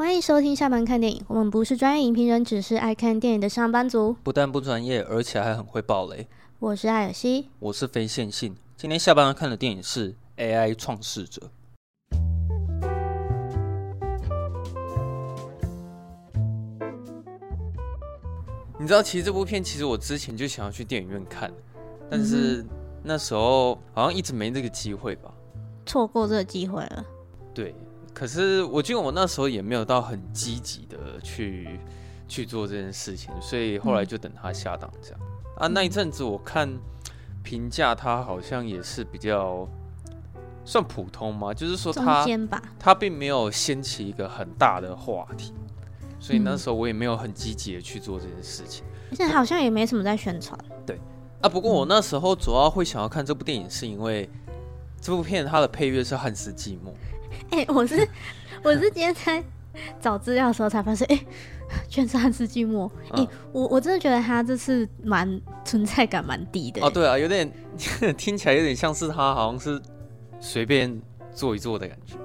欢迎收听下班看电影。我们不是专业影评人，只是爱看电影的上班族。不但不专业，而且还很会爆雷。我是艾尔西，我是非线性。今天下班要看的电影是《AI 创世者》。你知道，其实这部片其实我之前就想要去电影院看，但是那时候好像一直没这个机会吧？错过这个机会了。对。可是我记得我那时候也没有到很积极的去去做这件事情，所以后来就等他下档这样。嗯、啊，那一阵子我看评价他好像也是比较算普通嘛，就是说他他并没有掀起一个很大的话题，所以那时候我也没有很积极的去做这件事情。现在好像也没什么在宣传。对啊，不过我那时候主要会想要看这部电影，是因为这部片它的配乐是汉斯季默。哎、欸，我是我是今天在找资料的时候才发现，哎、欸，居然是汉斯季默。哎、欸，我我真的觉得他这次蛮存在感蛮低的。哦，对啊，有点 听起来有点像是他好像是随便做一做的感觉。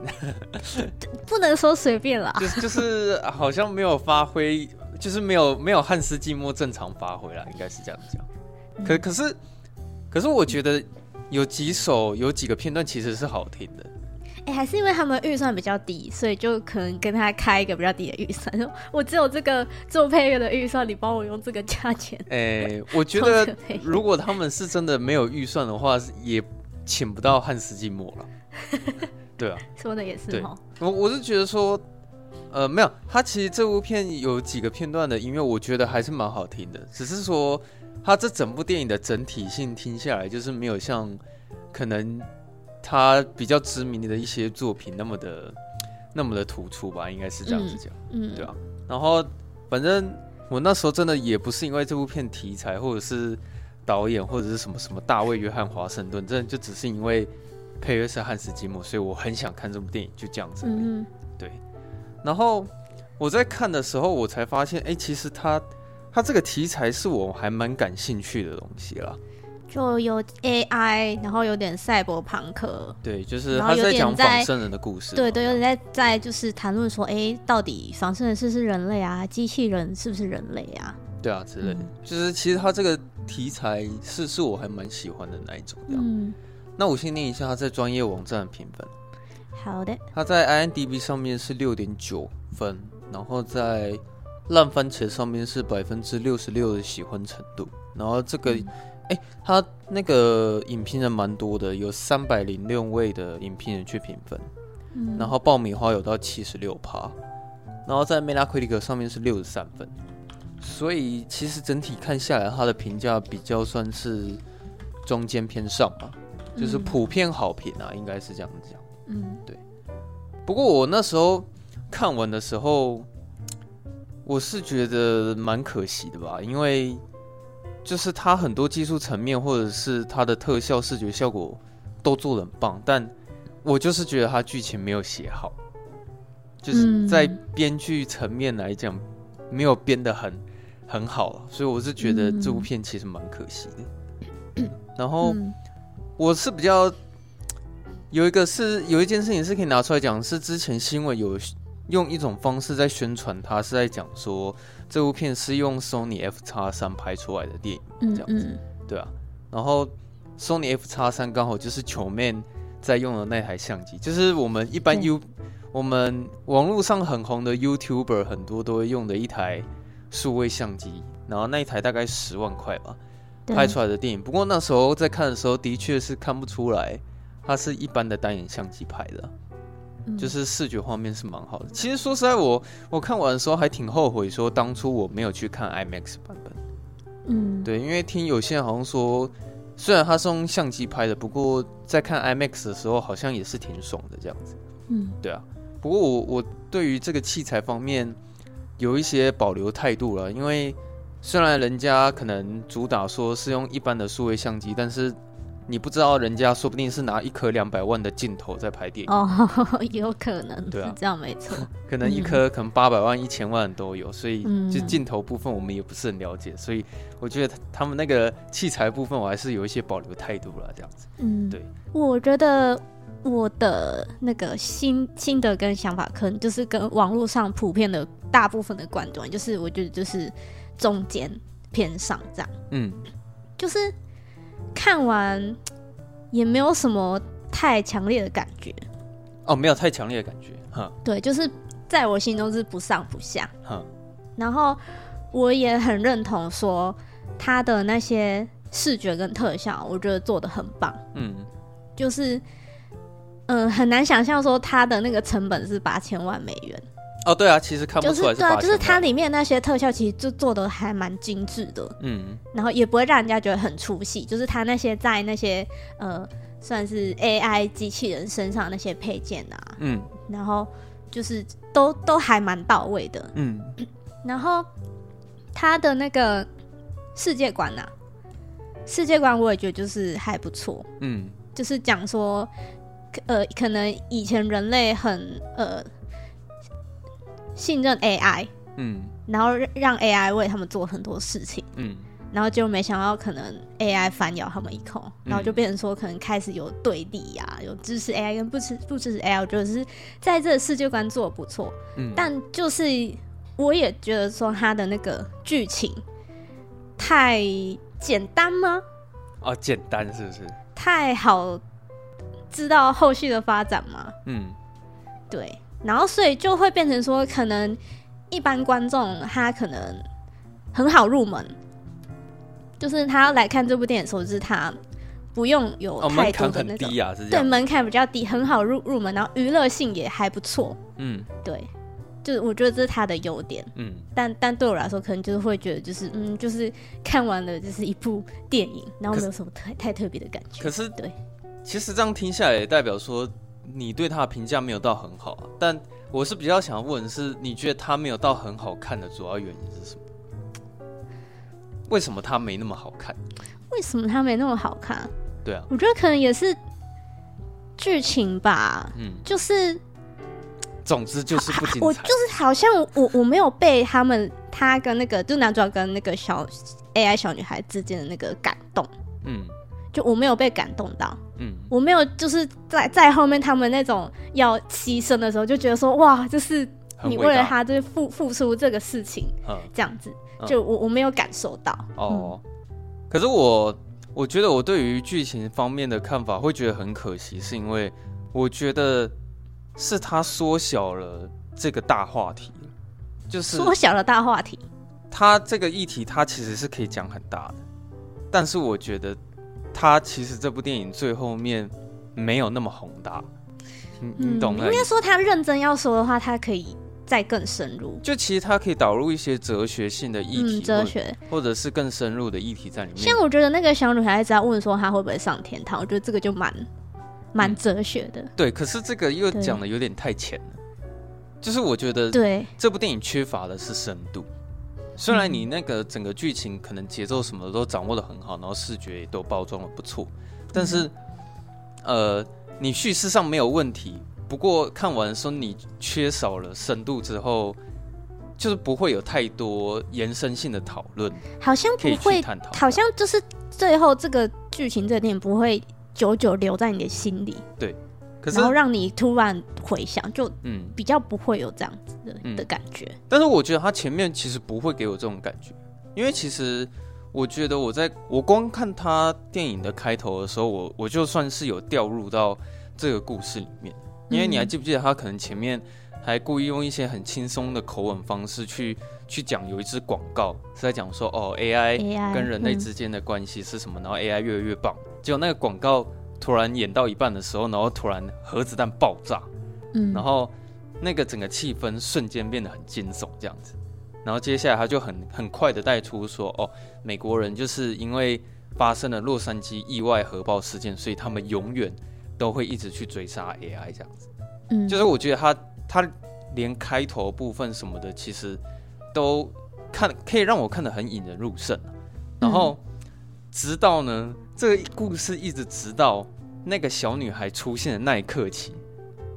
不能说随便啦，就是就是好像没有发挥，就是没有没有汉斯季默正常发挥啦，应该是这样讲。可可是可是我觉得有几首有几个片段其实是好听的。哎、欸，还是因为他们预算比较低，所以就可能跟他开一个比较低的预算。说我只有这个做配乐的预算，你帮我用这个价钱。哎、欸，我觉 得如果他们是真的没有预算的话，也请不到汉斯季默了。对啊，说的也是。我我是觉得说，呃，没有，他其实这部片有几个片段的音乐，我觉得还是蛮好听的。只是说，他这整部电影的整体性听下来，就是没有像可能。他比较知名的一些作品那么的那么的突出吧，应该是这样子讲，嗯，嗯对啊？然后反正我那时候真的也不是因为这部片题材，或者是导演，或者是什么什么大卫约翰华盛顿，真的就只是因为配乐是汉斯季默，所以我很想看这部电影，就这样子。嗯，对。然后我在看的时候，我才发现，哎、欸，其实他他这个题材是我还蛮感兴趣的东西啦。就有 AI，然后有点赛博朋克，对，就是他在讲仿生人的故事，对对，有点在在就是谈论说，哎，到底仿生人是不是人类啊？机器人是不是人类啊？对啊，之类就是其实他这个题材是是我还蛮喜欢的那一种。嗯，那我先念一下他在专业网站的评分。好的，他在 INDB 上面是六点九分，然后在烂番茄上面是百分之六十六的喜欢程度，然后这个。嗯哎，他那个影评人蛮多的，有三百零六位的影评人去评分，嗯，然后爆米花有到七十六趴，然后在 Metacritic 上面是六十三分，所以其实整体看下来，他的评价比较算是中间偏上吧，就是普遍好评啊，应该是这样子讲。嗯，对。不过我那时候看完的时候，我是觉得蛮可惜的吧，因为。就是它很多技术层面，或者是它的特效、视觉效果都做的很棒，但我就是觉得它剧情没有写好，就是在编剧层面来讲没有编的很很好，所以我是觉得这部片其实蛮可惜的。然后我是比较有一个是有一件事情是可以拿出来讲，是之前新闻有。用一种方式在宣传，他是在讲说这部片是用 Sony F 叉三拍出来的电影，这样子，对啊。然后 Sony F 叉三刚好就是球 man 在用的那台相机，就是我们一般 U 我们网络上很红的 YouTuber 很多都会用的一台数位相机，然后那一台大概十万块吧，拍出来的电影。不过那时候在看的时候，的确是看不出来它是一般的单眼相机拍的。就是视觉画面是蛮好的。其实说实在我，我我看完的时候还挺后悔，说当初我没有去看 IMAX 版本。嗯，对，因为听有些人好像说，虽然他是用相机拍的，不过在看 IMAX 的时候好像也是挺爽的这样子。嗯，对啊。不过我我对于这个器材方面有一些保留态度了，因为虽然人家可能主打说是用一般的数位相机，但是。你不知道人家说不定是拿一颗两百万的镜头在拍电影。哦，有可能，对啊，这样没错，可能一颗可能八百万、一千万都有，所以就镜头部分我们也不是很了解，所以我觉得他们那个器材部分我还是有一些保留态度了，这样子。嗯，对，我觉得我的那个心心得跟想法，可能就是跟网络上普遍的大部分的观众，就是我觉得就是中间偏上这样。嗯，就是看完也没有什么太强烈的感觉。哦，没有太强烈的感觉。哈，对，就是在我心中是不上不下。哈，然后我也很认同说他的那些。视觉跟特效，我觉得做的很棒。嗯，就是，嗯、呃，很难想象说他的那个成本是八千万美元。哦，对啊，其实看不出来是。就是对啊，就是它里面那些特效其实就做的还蛮精致的。嗯，然后也不会让人家觉得很出戏。就是它那些在那些呃，算是 AI 机器人身上那些配件啊，嗯，然后就是都都还蛮到位的。嗯，然后它的那个世界观啊。世界观我也觉得就是还不错，嗯，就是讲说，呃，可能以前人类很呃信任 AI，嗯，然后让 AI 为他们做很多事情，嗯，然后就没想到可能 AI 反咬他们一口，然后就变成说可能开始有对立呀、啊，有支持 AI 跟不支不支持 AI，我觉得是在这个世界观做的不错，嗯，但就是我也觉得说他的那个剧情太。简单吗？哦，简单是不是？太好知道后续的发展吗？嗯，对。然后所以就会变成说，可能一般观众他可能很好入门，就是他要来看这部电影的时候，就是他不用有太多的那个。对，门槛比较低，很好入入门，然后娱乐性也还不错。嗯，对。就是我觉得这是他的优点，嗯，但但对我来说，可能就是会觉得就是嗯，就是看完了就是一部电影，然后没有什么太太特别的感觉。可是对，其实这样听下来也代表说你对他的评价没有到很好啊。但我是比较想问的是，你觉得他没有到很好看的主要原因是什么？为什么他没那么好看？为什么他没那么好看？对啊，我觉得可能也是剧情吧，嗯，就是。总之就是不精彩。我就是好像我我没有被他们他跟那个就男主角跟那个小 AI 小女孩之间的那个感动，嗯，就我没有被感动到，嗯，我没有就是在在后面他们那种要牺牲的时候就觉得说哇，就是你为了他就是付付出这个事情，这样子，就我我没有感受到。哦，可是我我觉得我对于剧情方面的看法会觉得很可惜，是因为我觉得。是他缩小了这个大话题，就是缩小了大话题。他这个议题，他其实是可以讲很大的，但是我觉得他其实这部电影最后面没有那么宏大。你你懂吗？应该说他认真要说的话，他可以再更深入。就其实他可以导入一些哲学性的议题，嗯、哲学或者是更深入的议题在里面。像我觉得那个小女孩子要问说她会不会上天堂，我觉得这个就蛮。蛮哲学的，对，可是这个又讲的有点太浅了，就是我觉得，对这部电影缺乏的是深度。虽然你那个整个剧情可能节奏什么的都掌握的很好，然后视觉也都包装的不错，但是，呃，你叙事上没有问题，不过看完说你缺少了深度之后，就是不会有太多延伸性的讨论，好像不会探讨，好像就是最后这个剧情这点不会。久久留在你的心里，对，可是然后让你突然回想，就嗯，比较不会有这样子的、嗯、的感觉。但是我觉得他前面其实不会给我这种感觉，因为其实我觉得我在我光看他电影的开头的时候，我我就算是有掉入到这个故事里面。因为你还记不记得他可能前面还故意用一些很轻松的口吻方式去去讲，有一支广告是在讲说哦，AI 跟人类之间的关系是什么，嗯、然后 AI 越来越棒。结果那个广告突然演到一半的时候，然后突然核子弹爆炸，嗯，然后那个整个气氛瞬间变得很惊悚，这样子。然后接下来他就很很快的带出说，哦，美国人就是因为发生了洛杉矶意外核爆事件，所以他们永远都会一直去追杀 AI 这样子。嗯，就是我觉得他他连开头部分什么的，其实都看可以让我看得很引人入胜。然后直到呢。这个故事一直直到那个小女孩出现的那一刻起，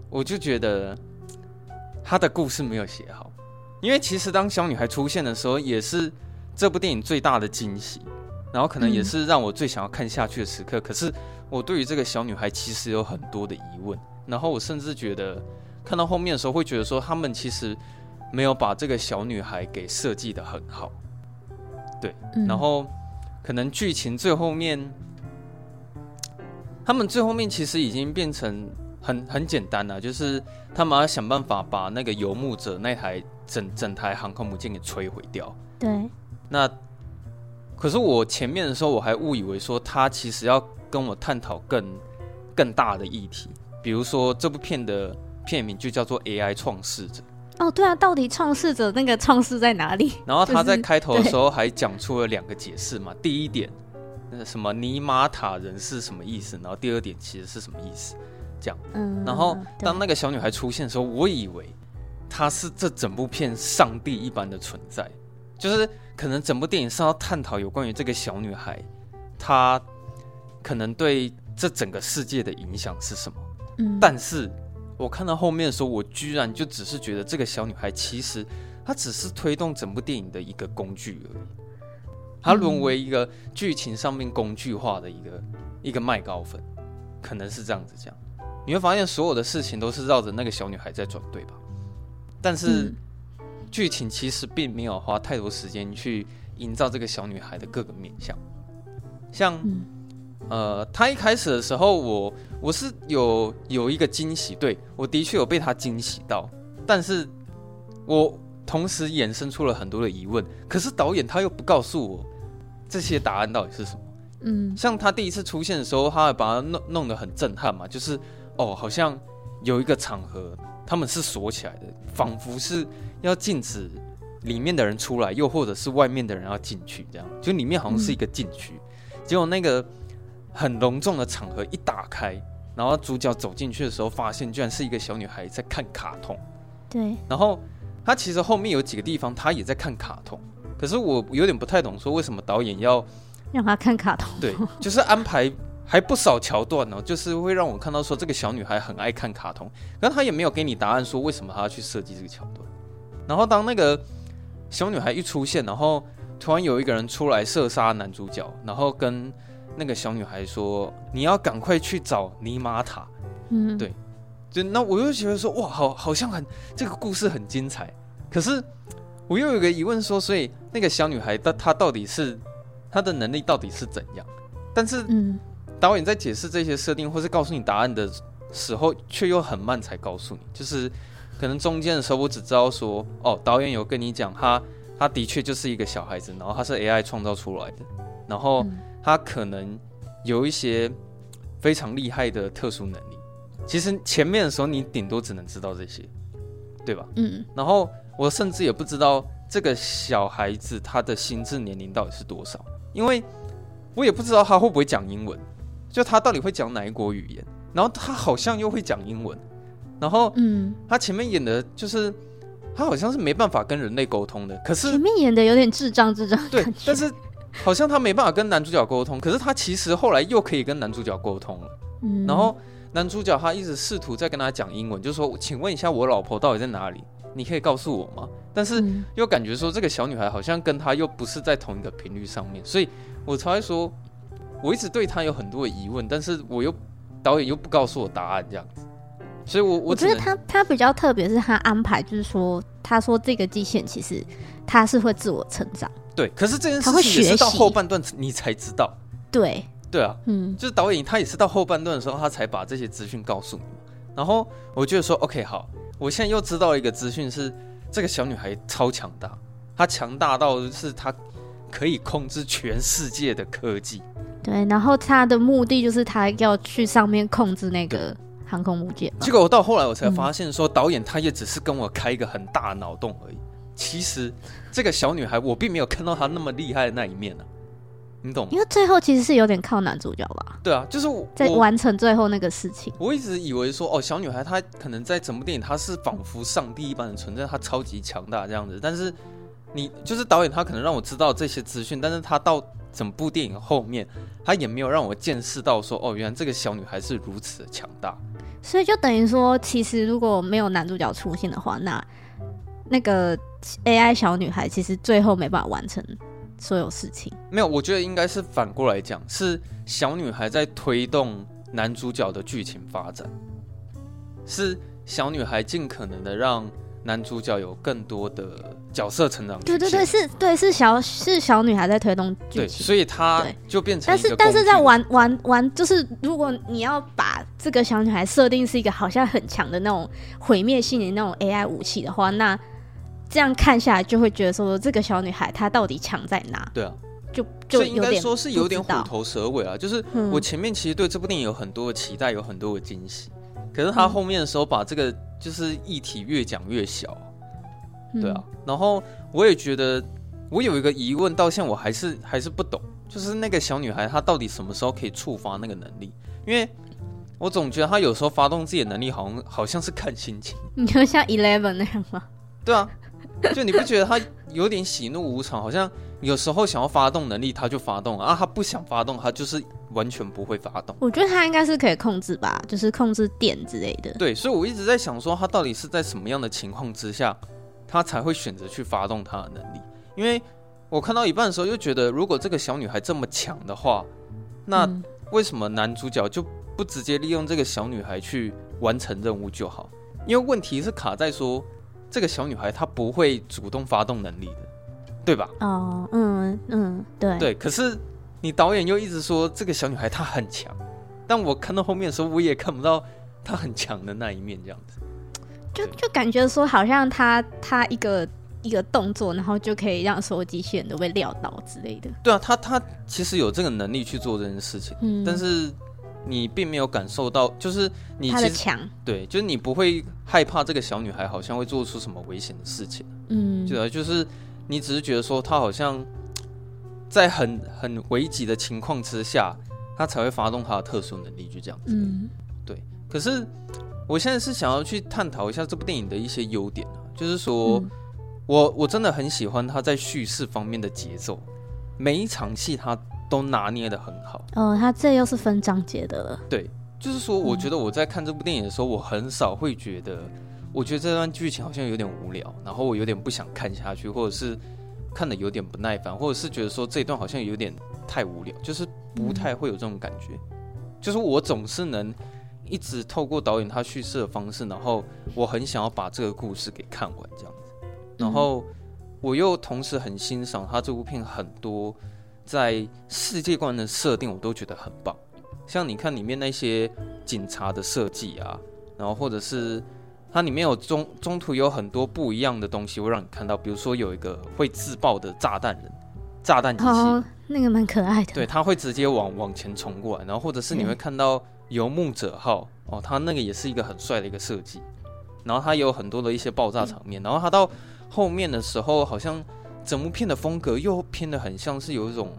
我就觉得她的故事没有写好。因为其实当小女孩出现的时候，也是这部电影最大的惊喜。然后可能也是让我最想要看下去的时刻。嗯、可是我对于这个小女孩其实有很多的疑问，然后我甚至觉得看到后面的时候会觉得说，他们其实没有把这个小女孩给设计的很好。对，嗯、然后可能剧情最后面，他们最后面其实已经变成很很简单了，就是他们要想办法把那个游牧者那台整整台航空母舰给摧毁掉。对，那可是我前面的时候我还误以为说他其实要跟我探讨更更大的议题，比如说这部片的片名就叫做 AI 创世者。哦，对啊，到底创世者那个创世在哪里？然后他在开头的时候还讲出了两个解释嘛。第一点，那什么尼玛塔人是什么意思？然后第二点其实是什么意思？这样。嗯。然后当那个小女孩出现的时候，我以为她是这整部片上帝一般的存在，就是可能整部电影是要探讨有关于这个小女孩，她可能对这整个世界的影响是什么。嗯。但是。我看到后面的时候，我居然就只是觉得这个小女孩其实她只是推动整部电影的一个工具而已，她沦为一个剧情上面工具化的一个一个麦高粉，可能是这样子讲。你会发现所有的事情都是绕着那个小女孩在转，对吧？但是剧情其实并没有花太多时间去营造这个小女孩的各个面相，像。呃，他一开始的时候我，我我是有有一个惊喜，对，我的确有被他惊喜到，但是我同时衍生出了很多的疑问。可是导演他又不告诉我这些答案到底是什么。嗯，像他第一次出现的时候，他还把它弄弄得很震撼嘛，就是哦，好像有一个场合他们是锁起来的，仿佛是要禁止里面的人出来，又或者是外面的人要进去，这样就里面好像是一个禁区，嗯、结果那个。很隆重的场合一打开，然后主角走进去的时候，发现居然是一个小女孩在看卡通。对，然后他其实后面有几个地方他也在看卡通，可是我有点不太懂，说为什么导演要让他看卡通？对，就是安排还不少桥段呢，就是会让我看到说这个小女孩很爱看卡通，但他也没有给你答案，说为什么他要去设计这个桥段。然后当那个小女孩一出现，然后突然有一个人出来射杀男主角，然后跟。那个小女孩说：“你要赶快去找尼玛塔。”嗯，对，就那我又觉得说：“哇，好，好像很这个故事很精彩。”可是我又有个疑问说：“所以那个小女孩她她到底是她的能力到底是怎样？”但是，嗯，导演在解释这些设定或是告诉你答案的时候，却又很慢才告诉你。就是可能中间的时候，我只知道说：“哦，导演有跟你讲，他他的确就是一个小孩子，然后他是 AI 创造出来的，然后。”他可能有一些非常厉害的特殊能力，其实前面的时候你顶多只能知道这些，对吧？嗯。然后我甚至也不知道这个小孩子他的心智年龄到底是多少，因为我也不知道他会不会讲英文，就他到底会讲哪一国语言。然后他好像又会讲英文，然后嗯，他前面演的就是他好像是没办法跟人类沟通的，可是前面演的有点智障智障，对，但是。好像他没办法跟男主角沟通，可是他其实后来又可以跟男主角沟通了。嗯，然后男主角他一直试图在跟他讲英文，就说：“请问一下，我老婆到底在哪里？你可以告诉我吗？”但是又感觉说这个小女孩好像跟他又不是在同一个频率上面，所以我才会说，我一直对他有很多的疑问，但是我又导演又不告诉我答案这样子，所以我我，我觉得他他比较特别，是他安排就是说，他说这个机器人其实他是会自我成长。对，可是这件事情也是到后半段你才知道。对，对啊，嗯，就是导演他也是到后半段的时候，他才把这些资讯告诉你。然后我觉得说，OK，好，我现在又知道一个资讯是，这个小女孩超强大，她强大到是她可以控制全世界的科技。对，然后她的目的就是她要去上面控制那个航空母舰。结果我到后来我才发现说，导演他也只是跟我开一个很大的脑洞而已。其实这个小女孩，我并没有看到她那么厉害的那一面呢、啊，你懂吗？因为最后其实是有点靠男主角吧？对啊，就是我在完成最后那个事情。我一直以为说，哦，小女孩她可能在整部电影她是仿佛上帝一般的存在，她超级强大这样子。但是你就是导演，他可能让我知道这些资讯，但是他到整部电影后面，他也没有让我见识到说，哦，原来这个小女孩是如此的强大。所以就等于说，其实如果没有男主角出现的话，那那个。AI 小女孩其实最后没办法完成所有事情。没有，我觉得应该是反过来讲，是小女孩在推动男主角的剧情发展，是小女孩尽可能的让男主角有更多的角色成长。对对对，是，对是小是小女孩在推动剧情，所以她就变成。但是但是在玩玩玩，就是如果你要把这个小女孩设定是一个好像很强的那种毁灭性的那种 AI 武器的话，那这样看下来就会觉得说，这个小女孩她到底强在哪？对啊。就就应该说是有点虎头蛇尾啊，就是我前面其实对这部电影有很多的期待，有很多的惊喜，可是他后面的时候把这个就是议题越讲越小，对啊，然后我也觉得我有一个疑问，到现在我还是还是不懂，就是那个小女孩她到底什么时候可以触发那个能力？因为我总觉得她有时候发动自己的能力，好像好像是看心情，你就像 Eleven 那样吗？对啊，就你不觉得他有点喜怒无常，好像？有时候想要发动能力，他就发动啊；他不想发动，他就是完全不会发动。我觉得他应该是可以控制吧，就是控制电之类的。对，所以我一直在想说，他到底是在什么样的情况之下，他才会选择去发动他的能力？因为我看到一半的时候，又觉得如果这个小女孩这么强的话，那为什么男主角就不直接利用这个小女孩去完成任务就好？因为问题是卡在说，这个小女孩她不会主动发动能力的。对吧？哦，嗯嗯，对对。可是你导演又一直说这个小女孩她很强，但我看到后面的时候，我也看不到她很强的那一面，这样子。就就感觉说，好像她她一个一个动作，然后就可以让所有机器人都被撂倒之类的。对啊，她她其实有这个能力去做这件事情，嗯，但是你并没有感受到，就是你她的强，对，就是你不会害怕这个小女孩好像会做出什么危险的事情，嗯，对啊，就是。你只是觉得说她好像 在很很危急的情况之下，她才会发动她的特殊能力，就这样子。嗯，对。可是我现在是想要去探讨一下这部电影的一些优点啊，就是说我我真的很喜欢他在叙事方面的节奏，每一场戏他都拿捏的很好。哦，他这又是分章节的了。对，就是说，我觉得我在看这部电影的时候，我很少会觉得。我觉得这段剧情好像有点无聊，然后我有点不想看下去，或者是看的有点不耐烦，或者是觉得说这一段好像有点太无聊，就是不太会有这种感觉。嗯、就是我总是能一直透过导演他叙事的方式，然后我很想要把这个故事给看完这样子。然后我又同时很欣赏他这部片很多在世界观的设定，我都觉得很棒。像你看里面那些警察的设计啊，然后或者是。它里面有中中途有很多不一样的东西会让你看到，比如说有一个会自爆的炸弹人，炸弹机器，oh, 那个蛮可爱的。对，它会直接往往前冲过来，然后或者是你会看到游牧者号哦，它那个也是一个很帅的一个设计。然后它有很多的一些爆炸场面，然后它到后面的时候，好像整部片的风格又偏的很像是有一种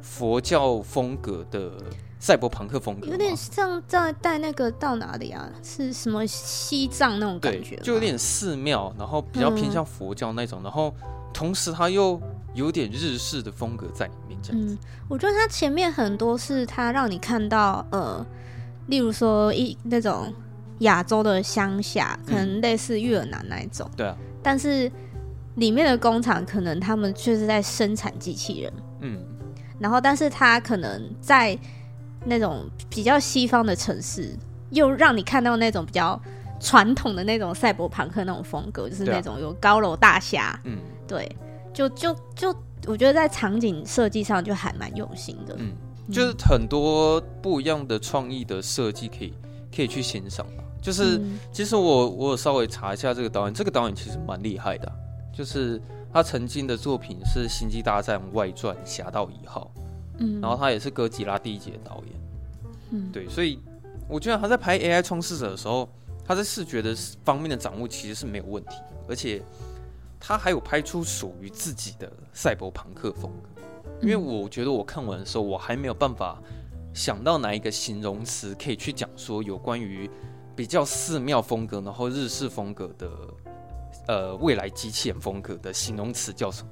佛教风格的。赛博朋克风格，有点像在带那个到哪里啊？是什么西藏那种感觉？就有点寺庙，然后比较偏向佛教那种，嗯、然后同时它又有点日式的风格在里面。这样子，嗯，我觉得它前面很多是它让你看到，呃，例如说一那种亚洲的乡下，可能类似越南那一种，对啊。但是里面的工厂可能他们就是在生产机器人，嗯。然后，但是他可能在那种比较西方的城市，又让你看到那种比较传统的那种赛博朋克那种风格，就是那种有高楼大厦。嗯，对，就就就，我觉得在场景设计上就还蛮用心的。嗯，就是很多不一样的创意的设计，可以可以去欣赏。就是其实我我有稍微查一下这个导演，这个导演其实蛮厉害的，就是他曾经的作品是《星际大战外传：侠盗一号》。嗯，然后他也是哥吉拉第一集的导演，嗯，对，所以我觉得他在拍 AI 创世者的时候，他在视觉的方面的掌握其实是没有问题，而且他还有拍出属于自己的赛博朋克风格。因为我觉得我看完的时候，我还没有办法想到哪一个形容词可以去讲说有关于比较寺庙风格，然后日式风格的呃未来机器人风格的形容词叫什么。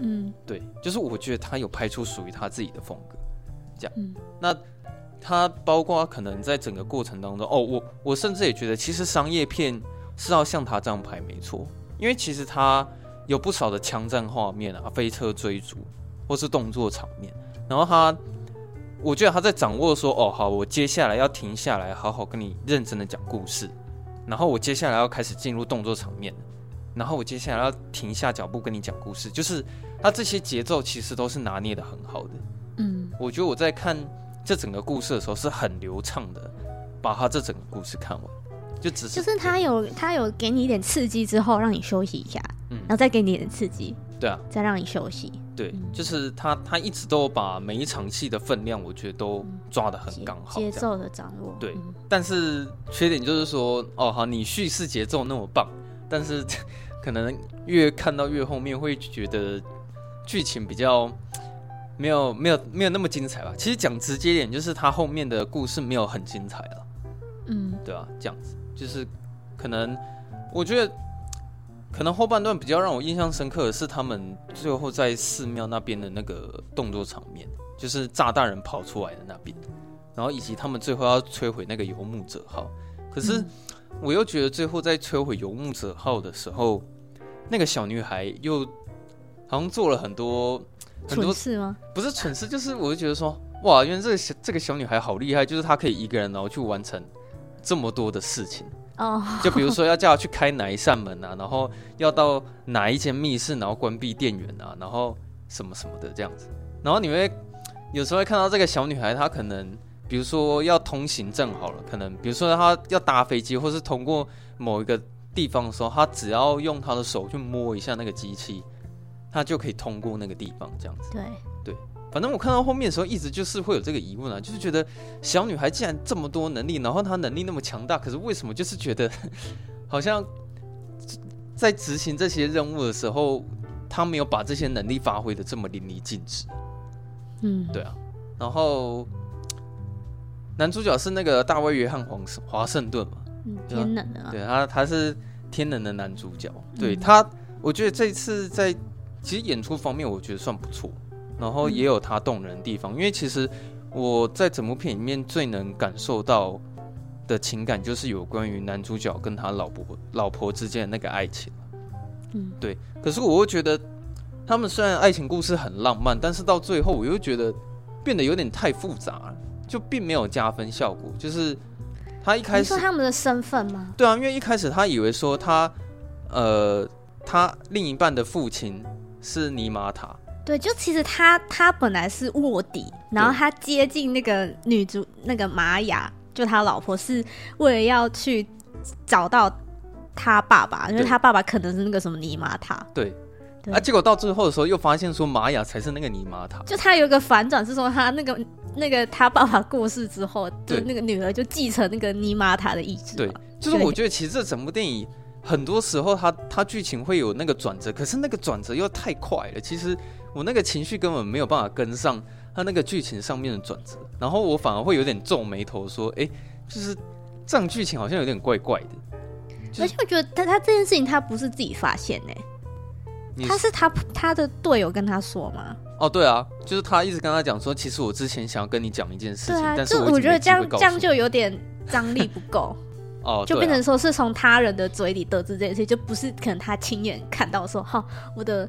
嗯，对，就是我觉得他有拍出属于他自己的风格，这样。嗯，那他包括可能在整个过程当中，哦，我我甚至也觉得，其实商业片是要像他这样拍没错，因为其实他有不少的枪战画面啊，飞车追逐，或是动作场面，然后他，我觉得他在掌握说，哦，好，我接下来要停下来，好好跟你认真的讲故事，然后我接下来要开始进入动作场面，然后我接下来要停下脚步跟你讲故事，就是他这些节奏其实都是拿捏的很好的。嗯，我觉得我在看这整个故事的时候是很流畅的，把他这整个故事看完，就只是就是他有他有给你一点刺激之后，让你休息一下，嗯，然后再给你一点刺激，对啊，再让你休息，对，嗯、就是他他一直都把每一场戏的分量，我觉得都抓的很刚好，节奏的掌握，对，嗯、但是缺点就是说，哦，好，你叙事节奏那么棒，但是可能越看到越后面会觉得剧情比较。没有没有没有那么精彩吧？其实讲直接点，就是他后面的故事没有很精彩了。嗯，对啊，这样子就是可能我觉得可能后半段比较让我印象深刻的是他们最后在寺庙那边的那个动作场面，就是炸弹人跑出来的那边，然后以及他们最后要摧毁那个游牧者号。可是我又觉得最后在摧毁游牧者号的时候，那个小女孩又好像做了很多。很多蠢事吗？不是蠢事，就是我就觉得说，哇，原来这个小这个小女孩好厉害，就是她可以一个人然后去完成这么多的事情哦。Oh. 就比如说要叫她去开哪一扇门啊，然后要到哪一间密室，然后关闭电源啊，然后什么什么的这样子。然后你会有时候会看到这个小女孩，她可能比如说要通行证好了，可能比如说她要搭飞机，或是通过某一个地方的时候，他只要用他的手去摸一下那个机器。他就可以通过那个地方，这样子。对对，反正我看到后面的时候，一直就是会有这个疑问啊，就是觉得小女孩既然这么多能力，然后她能力那么强大，可是为什么就是觉得好像在执行这些任务的时候，她没有把这些能力发挥的这么淋漓尽致？嗯，对啊。然后男主角是那个大卫·约翰·华华盛顿嘛，嗯，天冷的啊，对他，他是天冷的男主角。对他，我觉得这次在。其实演出方面我觉得算不错，然后也有他动人的地方。因为其实我在整部片里面最能感受到的情感，就是有关于男主角跟他老婆老婆之间的那个爱情。嗯，对。可是我又觉得他们虽然爱情故事很浪漫，但是到最后我又觉得变得有点太复杂了，就并没有加分效果。就是他一开始你说他们的身份吗？对啊，因为一开始他以为说他呃他另一半的父亲。是尼玛塔，对，就其实他他本来是卧底，然后他接近那个女主那个玛雅，就他老婆，是为了要去找到他爸爸，因为他爸爸可能是那个什么尼玛塔。对，对啊，结果到最后的时候又发现说玛雅才是那个尼玛塔。就他有一个反转是说他那个那个他爸爸过世之后，就那个女儿就继承那个尼玛塔的意志。对，就是我觉得其实这整部电影。很多时候他，他他剧情会有那个转折，可是那个转折又太快了。其实我那个情绪根本没有办法跟上他那个剧情上面的转折，然后我反而会有点皱眉头，说：“哎、欸，就是这样剧情好像有点怪怪的。就是”而且我觉得他他这件事情他不是自己发现呢、欸，他是他他的队友跟他说吗？哦，对啊，就是他一直跟他讲说，其实我之前想要跟你讲一件事情，啊、但是我，我觉得这样这样就有点张力不够。哦，就变成说是从他人的嘴里得知这件事，就不是可能他亲眼看到说，哈，我的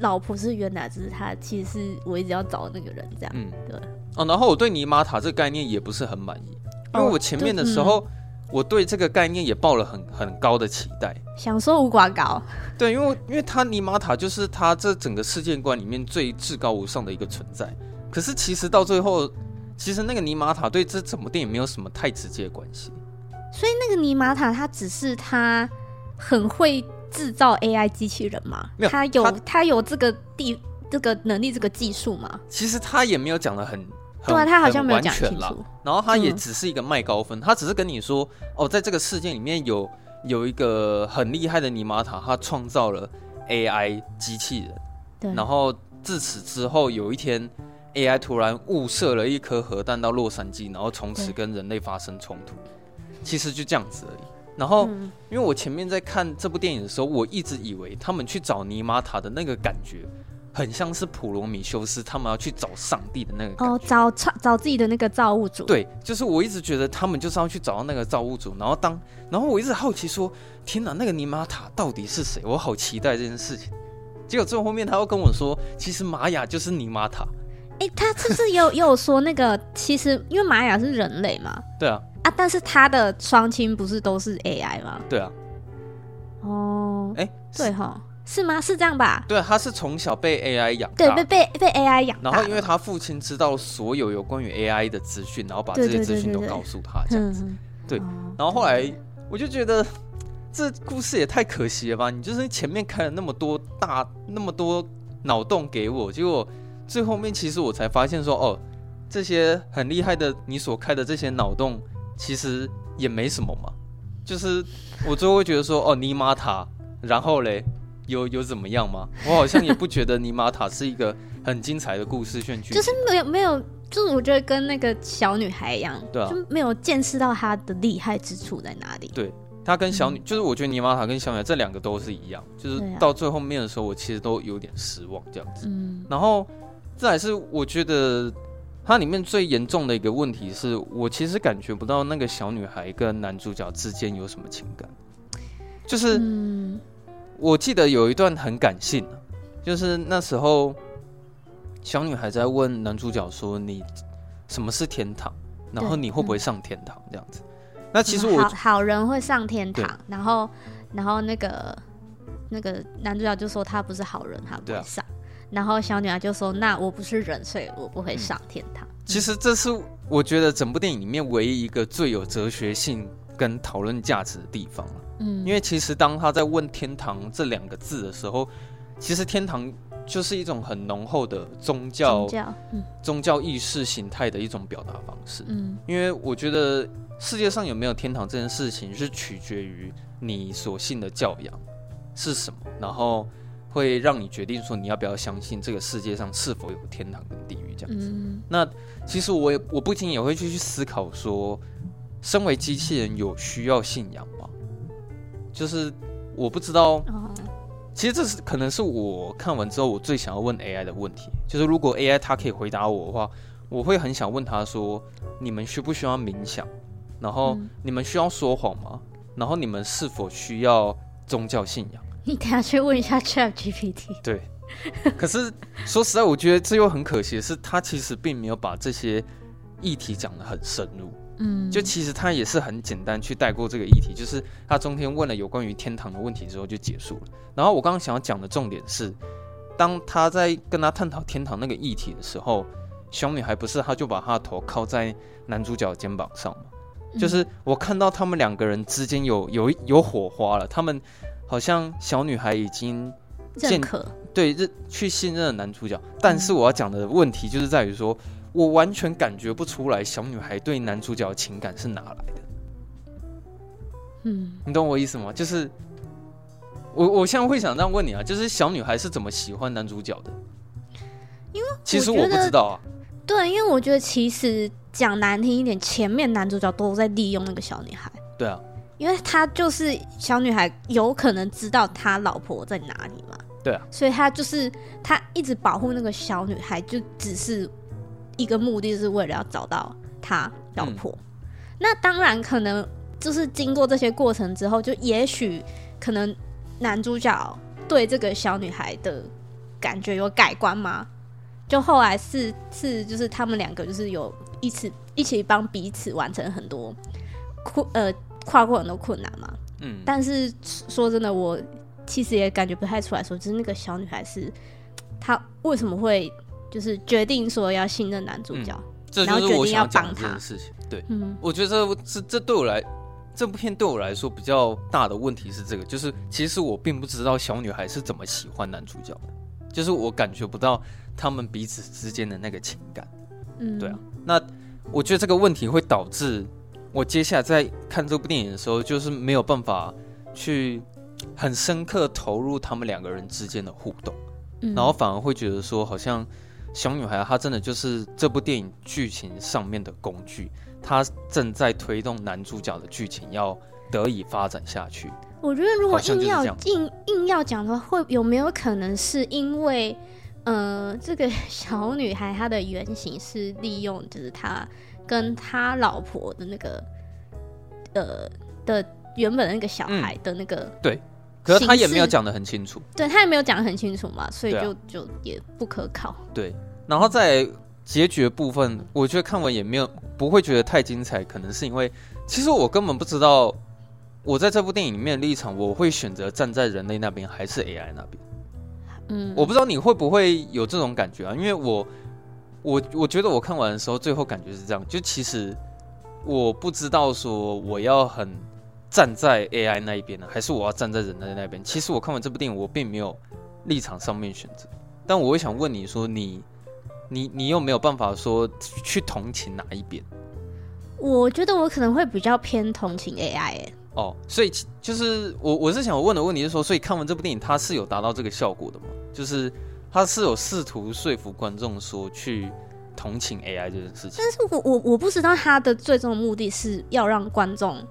老婆是原来只是他，其实是我一直要找那个人这样。嗯，对。哦，然后我对尼玛塔这个概念也不是很满意，因为我前面的时候，哦、我对这个概念也抱了很很高的期待，想说无寡高。对，因为因为他尼玛塔就是他这整个世界观里面最至高无上的一个存在，可是其实到最后，其实那个尼玛塔对这整部电影没有什么太直接的关系。所以那个尼玛塔，他只是他很会制造 AI 机器人吗？没有，他有他，他有这个地这个能力这个技术吗？其实他也没有讲的，很对啊，他好像没有讲清楚。然后他也只是一个卖高分，嗯、他只是跟你说哦，在这个事件里面有有一个很厉害的尼玛塔，他创造了 AI 机器人。对。然后自此之后，有一天 AI 突然误射了一颗核弹到洛杉矶，然后从此跟人类发生冲突。其实就这样子而已。然后，因为我前面在看这部电影的时候，我一直以为他们去找尼玛塔的那个感觉，很像是普罗米修斯他们要去找上帝的那个。哦，找找自己的那个造物主。对，就是我一直觉得他们就是要去找到那个造物主。然后当，然后我一直好奇说，天哪，那个尼玛塔到底是谁？我好期待这件事情。结果最后面他又跟我说，其实玛雅就是尼玛塔。哎、欸，他是不是也有也 有说那个？其实因为玛雅是人类嘛，对啊，啊，但是他的双亲不是都是 AI 吗？对啊，哦，哎、欸，对哈，是吗？是这样吧？对，他是从小被 AI 养，对，被被被 AI 养，然后因为他父亲知道所有有关于 AI 的资讯，然后把这些资讯都告诉他，这样子，对，然后后来我就觉得这故事也太可惜了吧？你就是前面开了那么多大那么多脑洞给我，结果。最后面其实我才发现说，哦，这些很厉害的你所开的这些脑洞，其实也没什么嘛。就是我最后会觉得说，哦，尼玛塔，然后嘞，有有怎么样吗？我好像也不觉得尼玛塔是一个很精彩的故事线剧，就是没有没有，就是我觉得跟那个小女孩一样，对啊，就没有见识到她的厉害之处在哪里。对，她跟小女，嗯、就是我觉得尼玛塔跟小女孩这两个都是一样，就是到最后面的时候，我其实都有点失望这样子。嗯，然后。这还是我觉得它里面最严重的一个问题是，我其实感觉不到那个小女孩跟男主角之间有什么情感。就是，我记得有一段很感性，就是那时候小女孩在问男主角说：“你什么是天堂？然后你会不会上天堂？”这样子。那其实我好好人会上天堂，然后然后那个那个男主角就说他不是好人，他不会上。然后小女孩就说：“那我不是人，所以我不会上天堂。”其实这是我觉得整部电影里面唯一一个最有哲学性跟讨论价值的地方。嗯，因为其实当他在问“天堂”这两个字的时候，其实天堂就是一种很浓厚的宗教、宗教、嗯、宗教意识形态的一种表达方式。嗯，因为我觉得世界上有没有天堂这件事情是取决于你所信的教养是什么，然后。会让你决定说你要不要相信这个世界上是否有天堂跟地狱这样子。嗯、那其实我也我不仅也会去去思考说，身为机器人有需要信仰吗？就是我不知道。其实这是可能是我看完之后我最想要问 AI 的问题。就是如果 AI 它可以回答我的话，我会很想问他说：你们需不需要冥想？然后你们需要说谎吗？然后你们是否需要宗教信仰？你等下去问一下 ChatGPT。对，可是说实在，我觉得这又很可惜的是，他其实并没有把这些议题讲得很深入。嗯，就其实他也是很简单去带过这个议题，就是他中间问了有关于天堂的问题之后就结束了。然后我刚刚想要讲的重点是，当他在跟他探讨天堂那个议题的时候，小女孩不是他就把他的头靠在男主角肩膀上吗？就是我看到他们两个人之间有有有火花了，他们。好像小女孩已经认可对认去信任了男主角，但是我要讲的问题就是在于说，我完全感觉不出来小女孩对男主角的情感是哪来的。嗯，你懂我意思吗？就是我我现在会想这样问你啊，就是小女孩是怎么喜欢男主角的？因为其实我不知道啊。对，因为我觉得其实讲难听一点，前面男主角都在利用那个小女孩。对啊。因为他就是小女孩，有可能知道他老婆在哪里嘛？对啊，所以他就是他一直保护那个小女孩，就只是一个目的，是为了要找到他老婆。嗯、那当然，可能就是经过这些过程之后，就也许可能男主角对这个小女孩的感觉有改观吗？就后来是是就是他们两个就是有一起一起帮彼此完成很多困呃。跨过很多困难嘛，嗯，但是说真的，我其实也感觉不太出来说，就是那个小女孩是她为什么会就是决定说要信任男主角，嗯、这就是我想要帮他的事情。对，嗯，我觉得这这这对我来这部片对我来说比较大的问题是这个，就是其实我并不知道小女孩是怎么喜欢男主角的，就是我感觉不到他们彼此之间的那个情感。嗯，对啊，那我觉得这个问题会导致。我接下来在看这部电影的时候，就是没有办法去很深刻投入他们两个人之间的互动，嗯，然后反而会觉得说，好像小女孩她真的就是这部电影剧情上面的工具，她正在推动男主角的剧情要得以发展下去。我觉得如果硬要硬硬要讲的话，会有没有可能是因为，呃，这个小女孩她的原型是利用，就是她。跟她老婆的那个，呃的原本的那个小孩的那个，嗯、对，可是他也没有讲的很清楚，对他也没有讲的很清楚嘛，所以就、啊、就也不可靠。对，然后在结局的部分，我觉得看完也没有不会觉得太精彩，可能是因为其实我根本不知道我在这部电影里面的立场，我会选择站在人类那边还是 AI 那边。嗯，我不知道你会不会有这种感觉啊？因为我我我觉得我看完的时候，最后感觉是这样，就其实我不知道说我要很。站在 AI 那一边呢，还是我要站在人类那边？其实我看完这部电影，我并没有立场上面选择。但我会想问你说，你你你又没有办法说去同情哪一边？我觉得我可能会比较偏同情 AI 哎。哦，所以就是我我是想问的问题是说，所以看完这部电影，它是有达到这个效果的吗？就是它是有试图说服观众说去同情 AI 这件事情。但是我我我不知道它的最终目的是要让观众。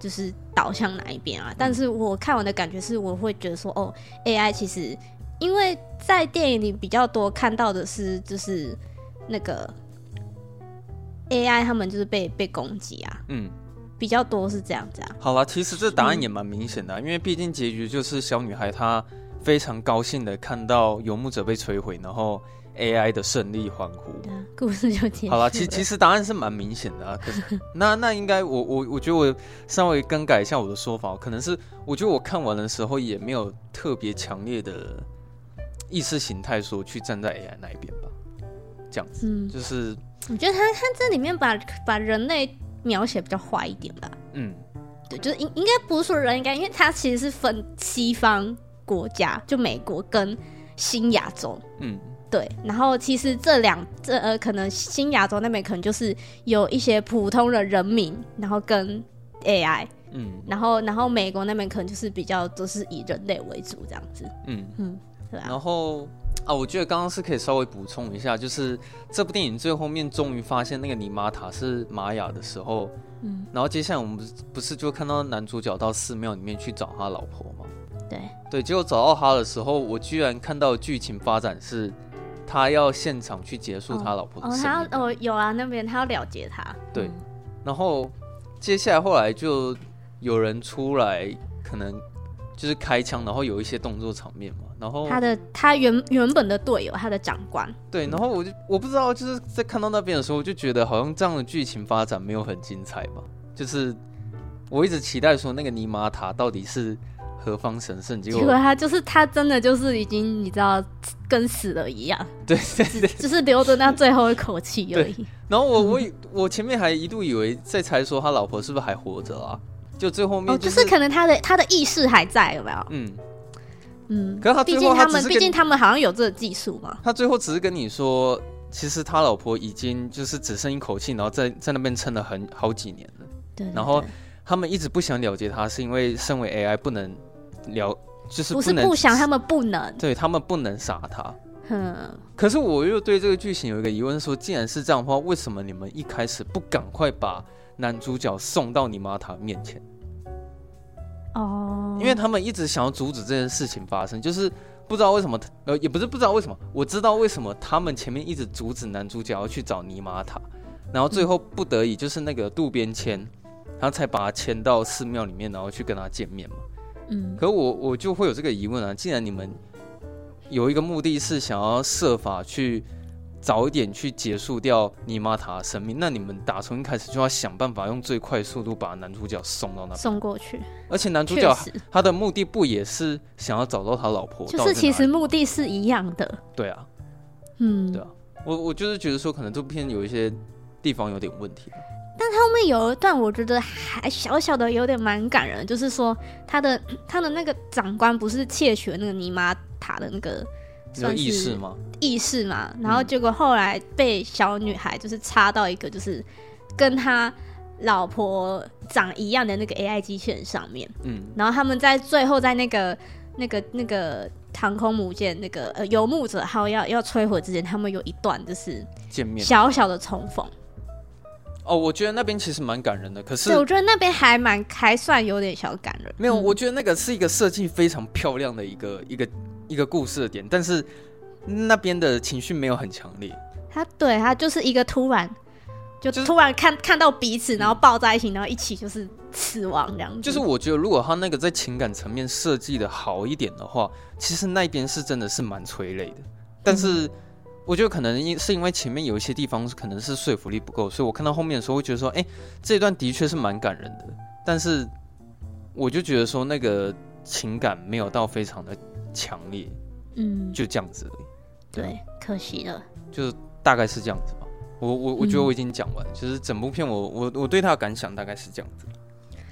就是导向哪一边啊？但是我看完的感觉是，我会觉得说，哦，AI 其实，因为在电影里比较多看到的是，就是那个 AI 他们就是被被攻击啊，嗯，比较多是这样子啊。好了，其实这答案也蛮明显的啊，因为毕竟结局就是小女孩她非常高兴的看到游牧者被摧毁，然后。AI 的胜利欢呼，故事就结束。好了，其其实答案是蛮明显的啊。可是 那那应该我我我觉得我稍微更改一下我的说法，可能是我觉得我看完的时候也没有特别强烈的意识形态说去站在 AI 那一边吧。这样子，嗯，就是我觉得他他这里面把把人类描写比较坏一点吧。嗯，对，就是应应该不是说人应该，因为他其实是分西方国家，就美国跟新亚洲。嗯。对，然后其实这两这呃，可能新亚洲那边可能就是有一些普通的人民，然后跟 AI，嗯，然后然后美国那边可能就是比较都是以人类为主这样子，嗯嗯，对啊。然后啊，我觉得刚刚是可以稍微补充一下，就是这部电影最后面终于发现那个尼玛塔是玛雅的时候，嗯，然后接下来我们不是不是就看到男主角到寺庙里面去找他老婆吗？对对，结果找到他的时候，我居然看到剧情发展是。他要现场去结束他老婆的生命。哦，他要哦有啊，那边他要了结他。对，然后接下来后来就有人出来，可能就是开枪，然后有一些动作场面嘛。然后他的他原原本的队友，他的长官。对，然后我就我不知道，就是在看到那边的时候，我就觉得好像这样的剧情发展没有很精彩吧。就是我一直期待说那个尼玛塔到底是。何方神圣？结果，结果他就是他，真的就是已经你知道跟死了一样，对对对，就是留着那最后一口气而已。然后我我我前面还一度以为在猜说他老婆是不是还活着啊？就最后面、就是哦，就是可能他的他的意识还在，有没有？嗯嗯。可是他毕竟他们毕竟他们好像有这个技术嘛。他最后只是跟你说，其实他老婆已经就是只剩一口气，然后在在那边撑了很好几年了。对。然后他们一直不想了结他，是因为身为 AI 不能。了，就是不，不是不想，他们不能，对他们不能杀他。嗯，可是我又对这个剧情有一个疑问说，说既然是这样的话，为什么你们一开始不赶快把男主角送到尼玛塔面前？哦，因为他们一直想要阻止这件事情发生，就是不知道为什么，呃，也不是不知道为什么，我知道为什么他们前面一直阻止男主角要去找尼玛塔，然后最后不得已就是那个渡边谦，他才把他牵到寺庙里面，然后去跟他见面嘛。嗯，可我我就会有这个疑问啊，既然你们有一个目的是想要设法去早一点去结束掉尼玛塔的生命，那你们打从一开始就要想办法用最快速度把男主角送到那边送过去。而且男主角他的目的不也是想要找到他老婆？就是其实目的是一样的。对啊，嗯，对啊，我我就是觉得说，可能这部片有一些地方有点问题。后面有一段，我觉得还小小的有点蛮感人，就是说他的他的那个长官不是窃取了那个尼玛塔的那个算是意识吗？意识嘛，然后结果后来被小女孩就是插到一个就是跟他老婆长一样的那个 AI 机器人上面，嗯，然后他们在最后在那个那个那个航空母舰那个呃游牧者号要要摧毁之前，他们有一段就是见面小小的重逢。哦，我觉得那边其实蛮感人的，可是对，我觉得那边还蛮还算有点小感人。没有，我觉得那个是一个设计非常漂亮的一个一个一个故事的点，但是那边的情绪没有很强烈。他对他就是一个突然，就突然看、就是、看到彼此，然后抱在一起，然后一起就是死亡这样子。就是我觉得，如果他那个在情感层面设计的好一点的话，其实那边是真的是蛮催泪的。但是我觉得可能因是因为前面有一些地方可能是说服力不够，所以我看到后面的时候会觉得说，哎、欸，这一段的确是蛮感人的。但是我就觉得说那个情感没有到非常的强烈，嗯，就这样子而已。对，可惜了。就是大概是这样子吧。我我我觉得我已经讲完，就、嗯、是整部片我我我对他的感想大概是这样子，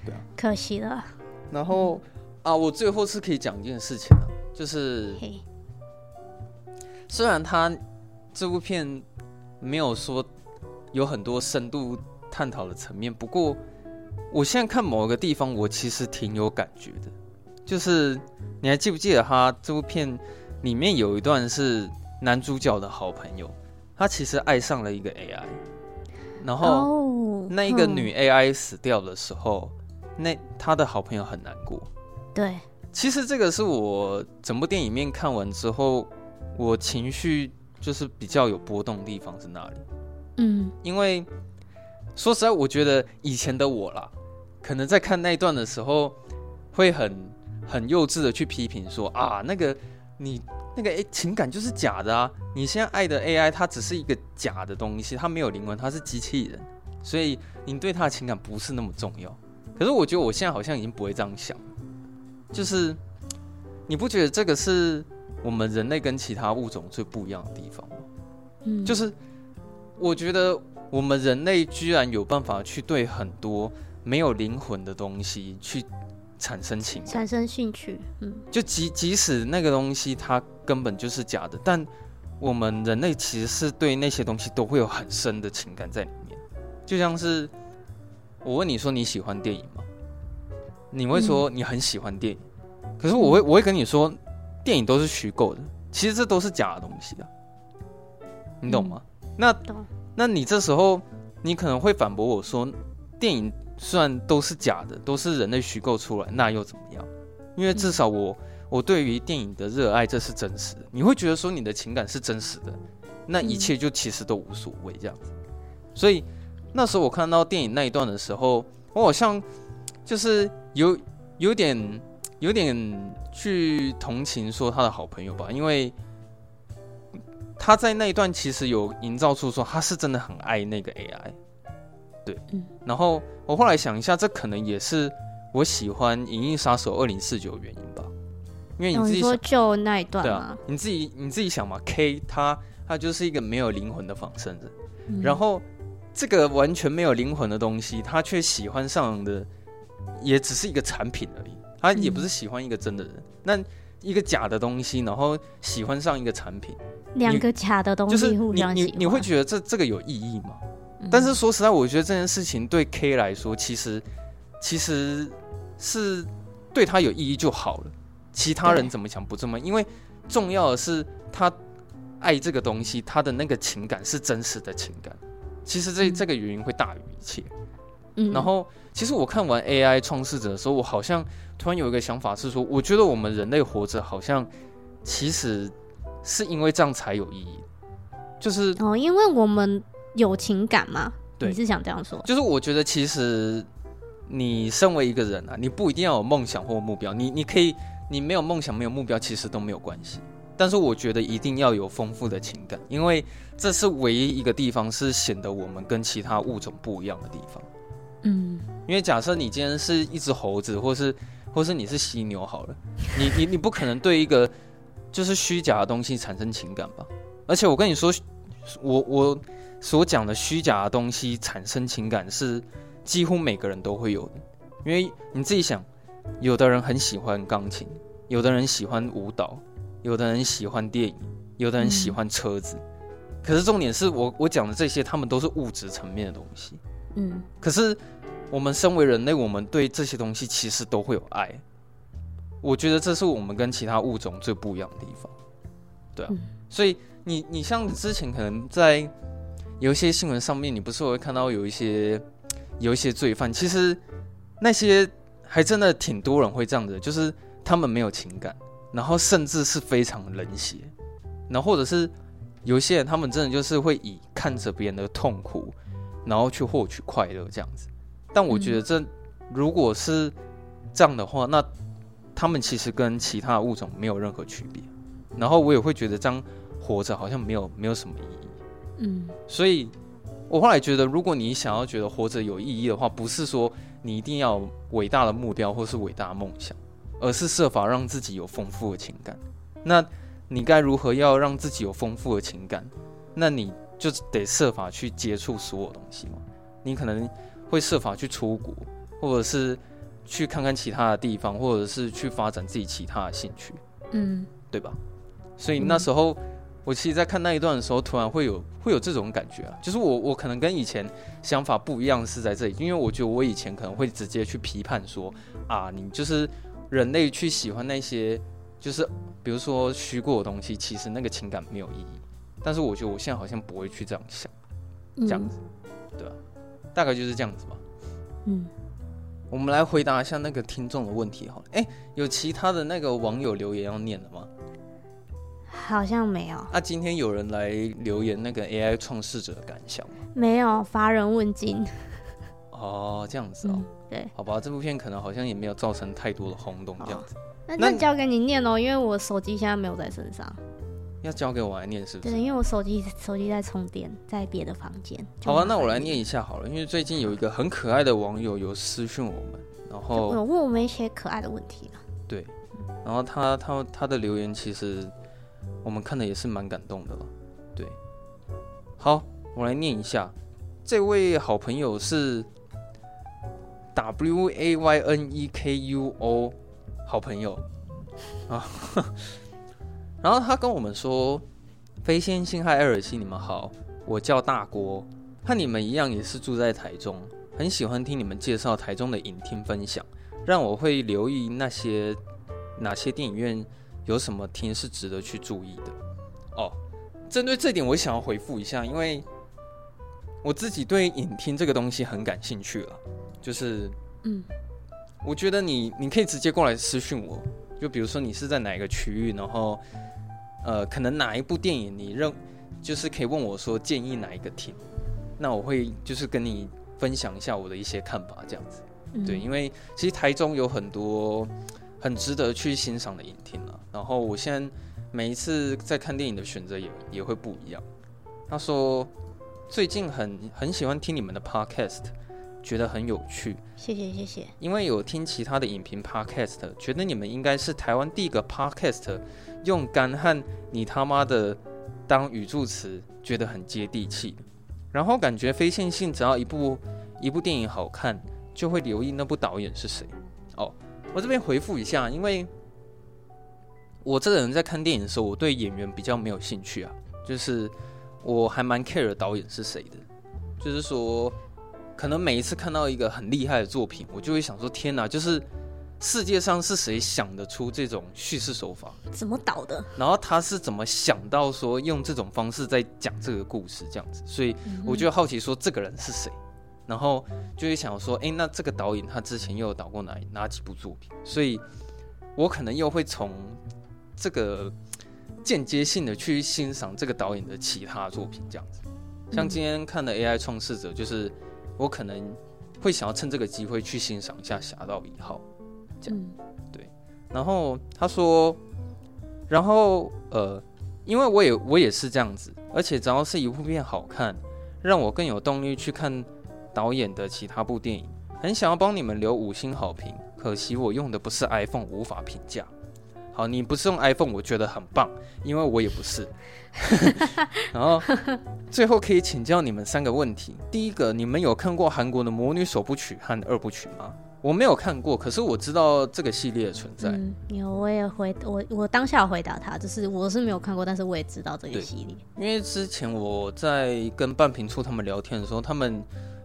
对啊，可惜了。然后啊，我最后是可以讲一件事情啊，就是虽然他这部片没有说有很多深度探讨的层面，不过我现在看某一个地方，我其实挺有感觉的，就是你还记不记得他这部片里面有一段是男主角的好朋友。他其实爱上了一个 AI，然后那一个女 AI 死掉的时候，那他的好朋友很难过。对，其实这个是我整部电影面看完之后，我情绪就是比较有波动的地方是哪里？嗯，因为说实在，我觉得以前的我啦，可能在看那一段的时候，会很很幼稚的去批评说啊，那个你。那个诶，情感就是假的啊！你现在爱的 AI，它只是一个假的东西，它没有灵魂，它是机器人，所以你对它的情感不是那么重要。可是我觉得我现在好像已经不会这样想，就是你不觉得这个是我们人类跟其他物种最不一样的地方吗？嗯，就是我觉得我们人类居然有办法去对很多没有灵魂的东西去。产生情感，产生兴趣，嗯，就即即使那个东西它根本就是假的，但我们人类其实是对那些东西都会有很深的情感在里面。就像是我问你说你喜欢电影吗？你会说你很喜欢电影，嗯、可是我会我会跟你说电影都是虚构的，其实这都是假的东西的，你懂吗？嗯、那。那你这时候你可能会反驳我说电影。虽然都是假的，都是人类虚构出来，那又怎么样？因为至少我，我对于电影的热爱，这是真实的。你会觉得说你的情感是真实的，那一切就其实都无所谓这样子。所以那时候我看到电影那一段的时候，我好像就是有有点有点去同情说他的好朋友吧，因为他在那一段其实有营造出说他是真的很爱那个 AI。对，然后我后来想一下，这可能也是我喜欢《银翼杀手二零四九》的原因吧，因为你自己想，说就那一段对啊，你自己你自己想嘛，K 他他就是一个没有灵魂的仿生人，嗯，然后这个完全没有灵魂的东西，他却喜欢上的也只是一个产品而已，他也不是喜欢一个真的人，嗯，那一个假的东西，然后喜欢上一个产品，两个假的东西互相喜欢，就是你你，你会觉得这这个有意义吗？但是说实在，我觉得这件事情对 K 来说，其实其实是对他有意义就好了。其他人怎么想不这么？因为重要的是他爱这个东西，他的那个情感是真实的情感。其实这这个原因会大于一切。嗯。然后，其实我看完 AI 创世者的时候，我好像突然有一个想法是说，我觉得我们人类活着好像其实是因为这样才有意义。就是哦，因为我们。有情感嘛？对，你是想这样说？就是我觉得，其实你身为一个人啊，你不一定要有梦想或目标。你你可以，你没有梦想、没有目标，其实都没有关系。但是我觉得一定要有丰富的情感，因为这是唯一一个地方是显得我们跟其他物种不一样的地方。嗯，因为假设你今天是一只猴子，或是或是你是犀牛，好了，你你你不可能对一个就是虚假的东西产生情感吧？而且我跟你说，我我。所讲的虚假的东西产生情感是几乎每个人都会有的，因为你自己想，有的人很喜欢钢琴，有的人喜欢舞蹈，有的人喜欢电影，有的人喜欢车子。可是重点是我我讲的这些，他们都是物质层面的东西。嗯。可是我们身为人类，我们对这些东西其实都会有爱。我觉得这是我们跟其他物种最不一样的地方。对啊。所以你你像之前可能在。有一些新闻上面，你不是会看到有一些有一些罪犯，其实那些还真的挺多人会这样子，就是他们没有情感，然后甚至是非常冷血，然后或者是有一些人，他们真的就是会以看着别人的痛苦，然后去获取快乐这样子。但我觉得这如果是这样的话，那他们其实跟其他物种没有任何区别。然后我也会觉得这样活着好像没有没有什么意义。嗯，所以我后来觉得，如果你想要觉得活着有意义的话，不是说你一定要伟大的目标或是伟大的梦想，而是设法让自己有丰富的情感。那你该如何要让自己有丰富的情感？那你就得设法去接触所有东西嘛。你可能会设法去出国，或者是去看看其他的地方，或者是去发展自己其他的兴趣，嗯，对吧？所以那时候，我其实，在看那一段的时候，突然会有会有这种感觉啊，就是我我可能跟以前想法不一样，是在这里，因为我觉得我以前可能会直接去批判说啊，你就是人类去喜欢那些。就是比如说虚构的东西，其实那个情感没有意义。但是我觉得我现在好像不会去这样想，这样子，对吧？大概就是这样子吧。嗯，我们来回答一下那个听众的问题好了。哎，有其他的那个网友留言要念的吗？好像没有。啊，今天有人来留言那个 AI 创世者的感想吗？没有，乏人问津。哦，这样子哦。对，好吧，这部片可能好像也没有造成太多的轰动，这样子。那那交给你念哦，因为我手机现在没有在身上。要交给我来念是不是？对，因为我手机手机在充电，在别的房间。好吧，那我来念一下好了，因为最近有一个很可爱的网友有私讯我们，然后有问我们一些可爱的问题啊。对，然后他他他的留言其实我们看的也是蛮感动的了。对，好，我来念一下，这位好朋友是 W A Y N E K U O。好朋友啊，然后他跟我们说：“飞仙星和艾尔西，你们好，我叫大郭，和你们一样也是住在台中，很喜欢听你们介绍台中的影厅分享，让我会留意那些哪些电影院有什么厅是值得去注意的。”哦，针对这点，我想要回复一下，因为我自己对影厅这个东西很感兴趣了，就是嗯。我觉得你你可以直接过来私讯我，就比如说你是在哪一个区域，然后呃，可能哪一部电影你认就是可以问我说建议哪一个听，那我会就是跟你分享一下我的一些看法，这样子。嗯、对，因为其实台中有很多很值得去欣赏的影厅了。然后我现在每一次在看电影的选择也也会不一样。他说最近很很喜欢听你们的 podcast。觉得很有趣，谢谢谢谢。因为有听其他的影评 podcast，觉得你们应该是台湾第一个 podcast 用“干”和“你他妈的”当语助词，觉得很接地气。然后感觉非线性，只要一部一部电影好看，就会留意那部导演是谁。哦，我这边回复一下，因为我这个人在看电影的时候，我对演员比较没有兴趣啊，就是我还蛮 care 导演是谁的，就是说。可能每一次看到一个很厉害的作品，我就会想说：天哪！就是世界上是谁想得出这种叙事手法？怎么导的？然后他是怎么想到说用这种方式在讲这个故事这样子？所以我就好奇说这个人是谁？然后就会想说：诶，那这个导演他之前又有导过哪哪几部作品？所以我可能又会从这个间接性的去欣赏这个导演的其他作品这样子。像今天看的 AI 创世者就是。我可能会想要趁这个机会去欣赏一下《侠盗一号》，这样、嗯、对。然后他说，然后呃，因为我也我也是这样子，而且只要是一部片好看，让我更有动力去看导演的其他部电影。很想要帮你们留五星好评，可惜我用的不是 iPhone，无法评价。好，你不是用 iPhone，我觉得很棒，因为我也不是。然后最后可以请教你们三个问题：第一个，你们有看过韩国的《魔女首部曲》和二部曲吗？我没有看过，可是我知道这个系列的存在。嗯，有，我也回我我当下回答他，就是我是没有看过，但是我也知道这个系列。因为之前我在跟半瓶醋他们聊天的时候，他们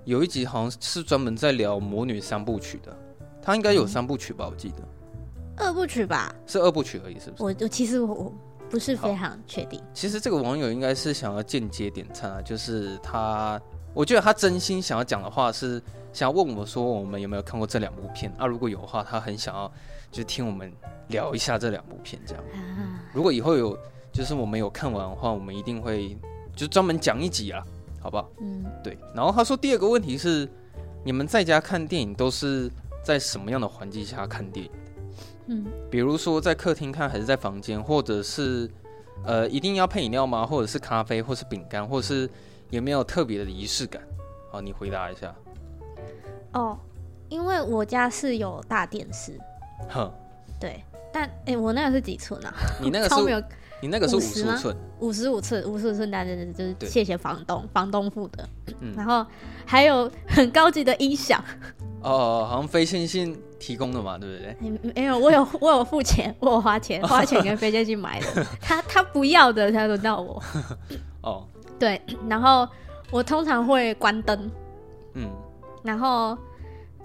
有一集好像是专门在聊《魔女三部曲》的，他应该有三部曲吧？我记得。二部曲吧，是二部曲而已，是不是？我我其实我不是非常确定。其实这个网友应该是想要间接点赞啊，就是他，我觉得他真心想要讲的话是想要问我说，我们有没有看过这两部片啊？如果有的话，他很想要就听我们聊一下这两部片这样。如果以后有就是我们有看完的话，我们一定会就专门讲一集啊。好不好？嗯，对。然后他说第二个问题是，你们在家看电影都是在什么样的环境下看电影？嗯，比如说在客厅看，还是在房间，或者是呃一定要配饮料吗？或者是咖啡，或是饼干，或者是有没有特别的仪式感？好，你回答一下。哦，因为我家是有大电视。哼，对，但哎、欸，我那个是几寸啊？你那个是？你那个是五十五寸，五十五寸，五十五寸大电视就是谢谢房东，房东付的。嗯，然后还有很高级的音响。哦，好像非线性提供的嘛，对不对？没有，我有我有付钱，我有花钱，花钱跟非线性买的。他他不要的，才轮到我。哦，对，然后我通常会关灯。嗯，然后。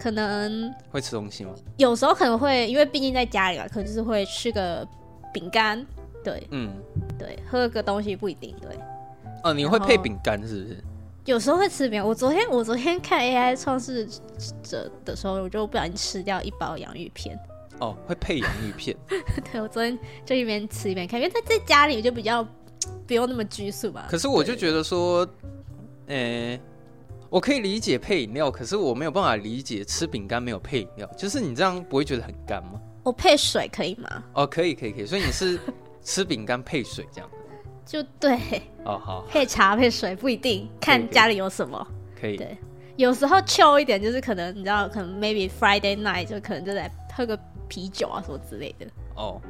可能会吃东西吗？有时候可能会，因为毕竟在家里嘛，可能就是会吃个饼干，对，嗯，对，喝个东西不一定，对。哦，你会配饼干是不是？有时候会吃饼干。我昨天我昨天看 AI 创世者的时候，我就不小心吃掉一包洋芋片。哦，会配洋芋片？对，我昨天就一边吃一边看，因为他在家里就比较不用那么拘束吧。可是我就觉得说，呃。欸我可以理解配饮料，可是我没有办法理解吃饼干没有配饮料，就是你这样不会觉得很干吗？我配水可以吗？哦，可以，可以，可以。所以你是吃饼干配水这样子？就对。哦，好。配茶配水不一定，看家里有什么。可以。对，有时候 chill 一点，就是可能你知道，可能 maybe Friday night 就可能就在喝个啤酒啊什么之类的。哦。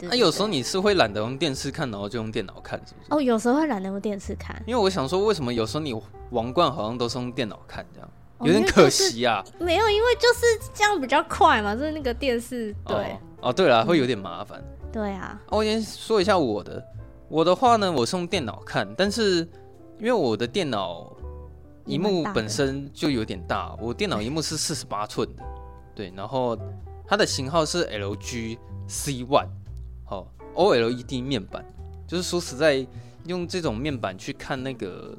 那、啊、有时候你是会懒得用电视看，然后就用电脑看，是不是？哦，有时候会懒得用电视看，因为我想说，为什么有时候你王冠好像都是用电脑看，这样有点可惜啊、哦。没有，因为就是这样比较快嘛，就是那个电视对。哦，哦对了，会有点麻烦、嗯。对啊。我先说一下我的，我的话呢，我是用电脑看，但是因为我的电脑荧幕本身就有点大，我电脑荧幕是 四十八寸的，对，然后它的型号是 LG C One。好，OLED 面板，就是说实在，用这种面板去看那个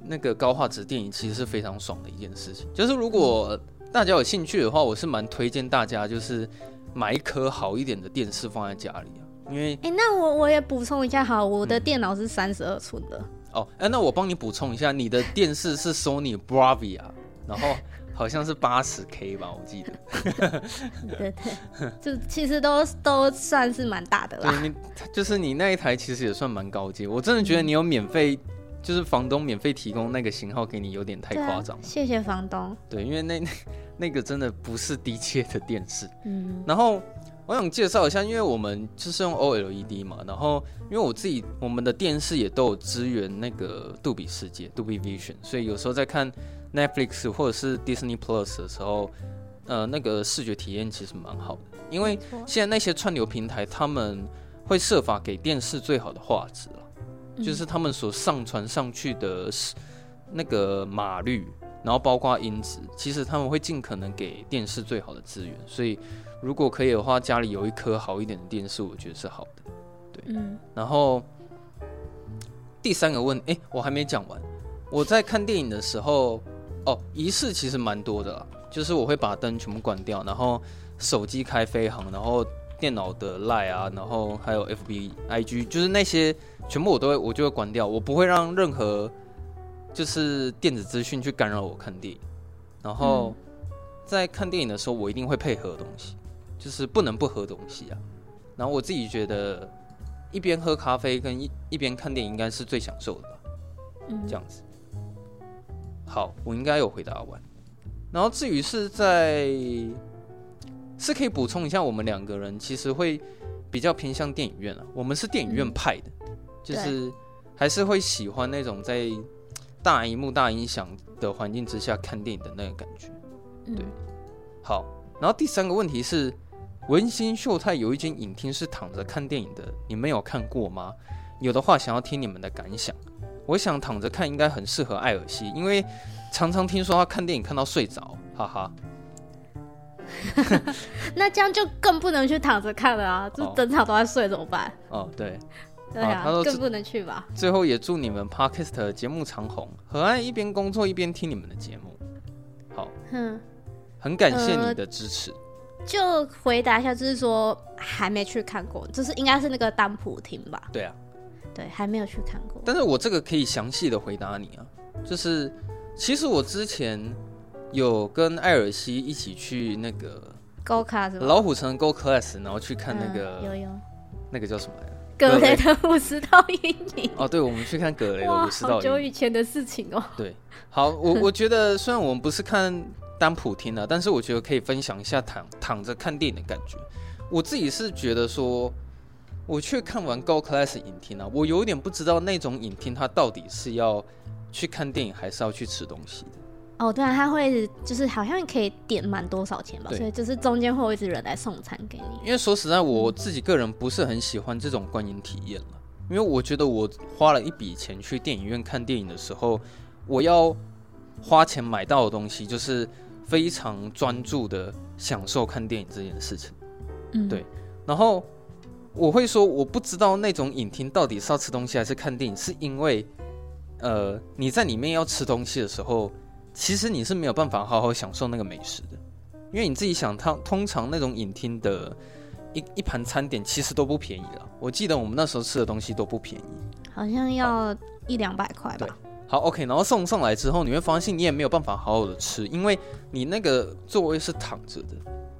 那个高画质电影，其实是非常爽的一件事情。就是如果大家有兴趣的话，我是蛮推荐大家，就是买一颗好一点的电视放在家里啊。因为，哎、欸，那我我也补充一下，好，我的电脑是三十二寸的。哦，哎，那我帮你补充一下，你的电视是 Sony Bravia，然后。好像是八十 K 吧，我记得。对对，就其实都都算是蛮大的啦。对，你就是你那一台其实也算蛮高阶。我真的觉得你有免费，就是房东免费提供那个型号给你，有点太夸张了。谢谢房东。对，因为那那那个真的不是低阶的电视。嗯。然后我想介绍一下，因为我们就是用 OLED 嘛，然后因为我自己我们的电视也都有支援那个杜比世界 （Dolby Vision），所以有时候在看。Netflix 或者是 Disney Plus 的时候，呃，那个视觉体验其实蛮好的，因为现在那些串流平台他们会设法给电视最好的画质了，就是他们所上传上去的那个码率，然后包括音质，其实他们会尽可能给电视最好的资源，所以如果可以的话，家里有一颗好一点的电视，我觉得是好的。对，嗯，然后第三个问，哎，我还没讲完，我在看电影的时候。哦，仪式其实蛮多的啦，就是我会把灯全部关掉，然后手机开飞行，然后电脑的 Line 啊，然后还有 FB、IG，就是那些全部我都会，我就会关掉，我不会让任何就是电子资讯去干扰我看电影。然后在看电影的时候，我一定会配合东西，就是不能不喝东西啊。然后我自己觉得一边喝咖啡跟一一边看电影应该是最享受的吧，嗯，这样子。好，我应该有回答完。然后至于是在，是可以补充一下，我们两个人其实会比较偏向电影院啊。我们是电影院派的，嗯、就是还是会喜欢那种在大荧幕、大音响的环境之下看电影的那个感觉。对，好。然后第三个问题是，文心秀泰有一间影厅是躺着看电影的，你们有看过吗？有的话，想要听你们的感想。我想躺着看应该很适合艾尔西，因为常常听说他看电影看到睡着，哈哈。那这样就更不能去躺着看了啊！就整场都在睡怎么办？哦，对，对啊，更不能去吧。最后也祝你们 Podcast 节目长红，和爱一边工作一边听你们的节目。好，嗯，很感谢你的支持。呃、就回答一下，就是说还没去看过，就是应该是那个丹普厅吧？对啊。对，还没有去看过。但是我这个可以详细的回答你啊，就是其实我之前有跟艾尔西一起去那个 Go Class 老虎城 Go Class，然后去看那个、嗯、有有那个叫什么来着？格雷的五十道阴影。哦，对，我们去看格雷的五十道阴影。好久以前的事情哦。对，好，我我觉得虽然我们不是看当普听的，但是我觉得可以分享一下躺躺着看电影的感觉。我自己是觉得说，我去看完高 class 影厅啊，我有点不知道那种影厅它到底是要去看电影，还是要去吃东西的。哦，对啊，他会就是好像可以点满多少钱吧，所以就是中间会有一直人来送餐给你。因为说实在，我自己个人不是很喜欢这种观影体验了，因为我觉得我花了一笔钱去电影院看电影的时候，我要花钱买到的东西就是非常专注的享受看电影这件事情。嗯，对。然后我会说，我不知道那种影厅到底是要吃东西还是看电影，是因为呃你在里面要吃东西的时候。其实你是没有办法好好享受那个美食的，因为你自己想，它通常那种影厅的一一盘餐点其实都不便宜了。我记得我们那时候吃的东西都不便宜，好像要一两百块吧。好，OK，然后送上来之后，你会发现你也没有办法好好的吃，因为你那个座位是躺着的，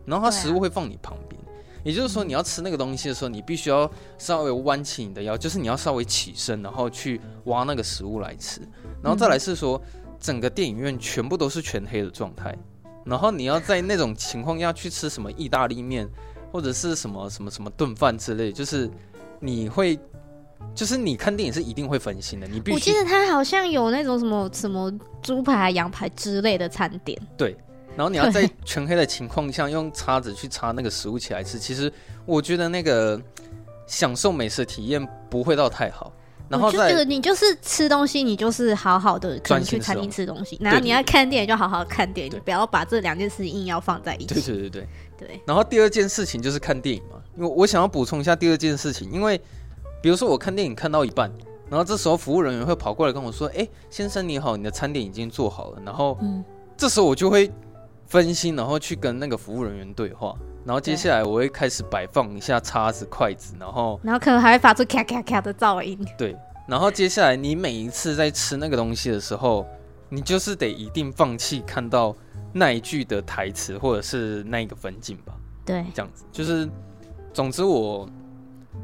然后它食物会放你旁边，也就是说你要吃那个东西的时候，你必须要稍微弯起你的腰，就是你要稍微起身，然后去挖那个食物来吃，然后再来是说。整个电影院全部都是全黑的状态，然后你要在那种情况下去吃什么意大利面，或者是什么什么什么炖饭之类，就是你会，就是你看电影是一定会分心的。你必须，我记得他好像有那种什么什么猪排、羊排之类的餐点。对，然后你要在全黑的情况下用叉子去插那个食物起来吃，其实我觉得那个享受美食体验不会到太好。然后就是你就是吃东西，你就是好好的专心去餐厅吃东西，然后你要看电影就好好看电影，你不要把这两件事情硬要放在一起。对对对对对。然后第二件事情就是看电影嘛，因为我想要补充一下第二件事情，因为比如说我看电影看到一半，然后这时候服务人员会跑过来跟我说：“哎，先生你好，你的餐点已经做好了。”然后，这时候我就会分心，然后去跟那个服务人员对话，然后接下来我会开始摆放一下叉子、筷子，然后，然后可能还会发出咔咔咔的噪音。对。然后接下来，你每一次在吃那个东西的时候，你就是得一定放弃看到那一句的台词，或者是那一个分镜吧。对，这样子就是，总之我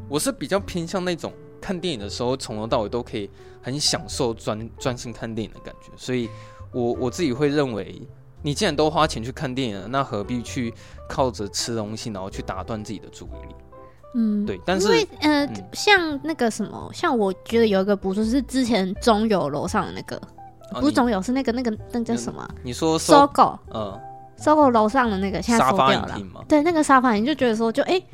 我是比较偏向那种看电影的时候，从头到尾都可以很享受专专心看电影的感觉。所以我我自己会认为，你既然都花钱去看电影了，那何必去靠着吃东西，然后去打断自己的注意力？嗯，对，但是因为呃、嗯，像那个什么，像我觉得有一个不错，是之前中友楼上的那个，哦、不是中友，是那个那个那叫什么？你说 SOGO，嗯，SOGO 楼上的那个现在收掉了，对，那个沙发，你就觉得说，就哎、欸，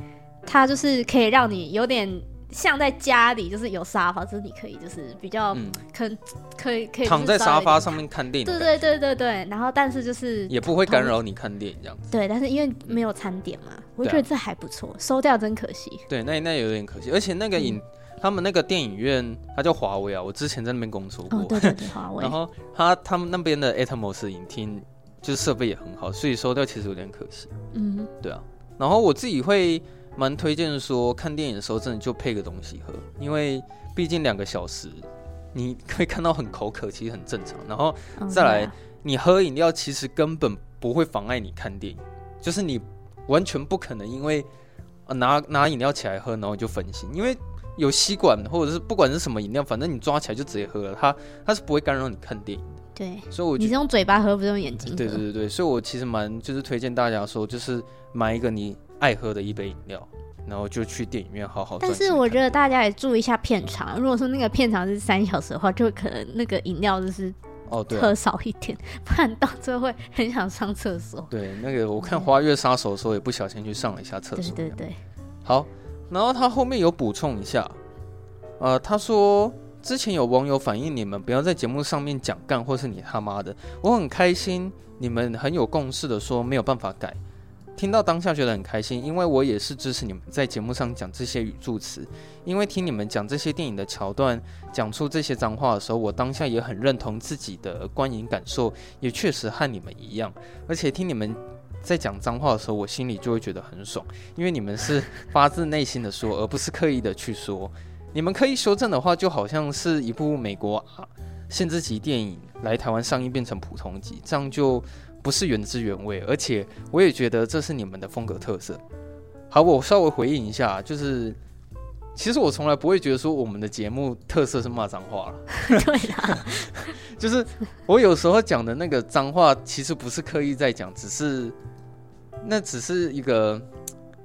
它就是可以让你有点。像在家里，就是有沙发，就是你可以，就是比较可、嗯、可以可以躺在沙发上面看电影。对对对对对。然后，但是就是也不会干扰你看电影这样子。对，但是因为没有餐点嘛，我觉得这还不错、啊。收掉真可惜。对，那那有点可惜。而且那个影、嗯，他们那个电影院，它叫华为啊。我之前在那边工作过。哦、对对对，华为。然后他他们那边的 Atmos 影厅，就是设备也很好，所以收掉其实有点可惜。嗯，对啊。然后我自己会。蛮推荐说，看电影的时候真的就配个东西喝，因为毕竟两个小时，你可以看到很口渴，其实很正常。然后再来，你喝饮料其实根本不会妨碍你看电影，就是你完全不可能因为拿拿饮料起来喝，然后就分心，因为有吸管或者是不管是什么饮料，反正你抓起来就直接喝了，它它是不会干扰你看电影的。对，所以我你是用嘴巴喝，不是用眼睛喝。对对对对，所以我其实蛮就是推荐大家说，就是买一个你。爱喝的一杯饮料，然后就去电影院好好。但是我觉得大家也注意一下片长，如果说那个片长是三小时的话，就可能那个饮料就是哦，对，喝少一点，不然到最后会很想上厕所。对，那个我看《花月杀手》的时候也不小心去上了一下厕所。对对对。好，然后他后面有补充一下，呃，他说之前有网友反映你们不要在节目上面讲干或是你他妈的，我很开心你们很有共识的说没有办法改。听到当下觉得很开心，因为我也是支持你们在节目上讲这些语助词。因为听你们讲这些电影的桥段，讲出这些脏话的时候，我当下也很认同自己的观影感受，也确实和你们一样。而且听你们在讲脏话的时候，我心里就会觉得很爽，因为你们是发自内心的说，而不是刻意的去说。你们可以修正的话，就好像是一部美国啊限制级电影来台湾上映变成普通级，这样就不是原汁原味。而且我也觉得这是你们的风格特色。好，我稍微回应一下，就是其实我从来不会觉得说我们的节目特色是骂脏话了。对啦，就是我有时候讲的那个脏话，其实不是刻意在讲，只是那只是一个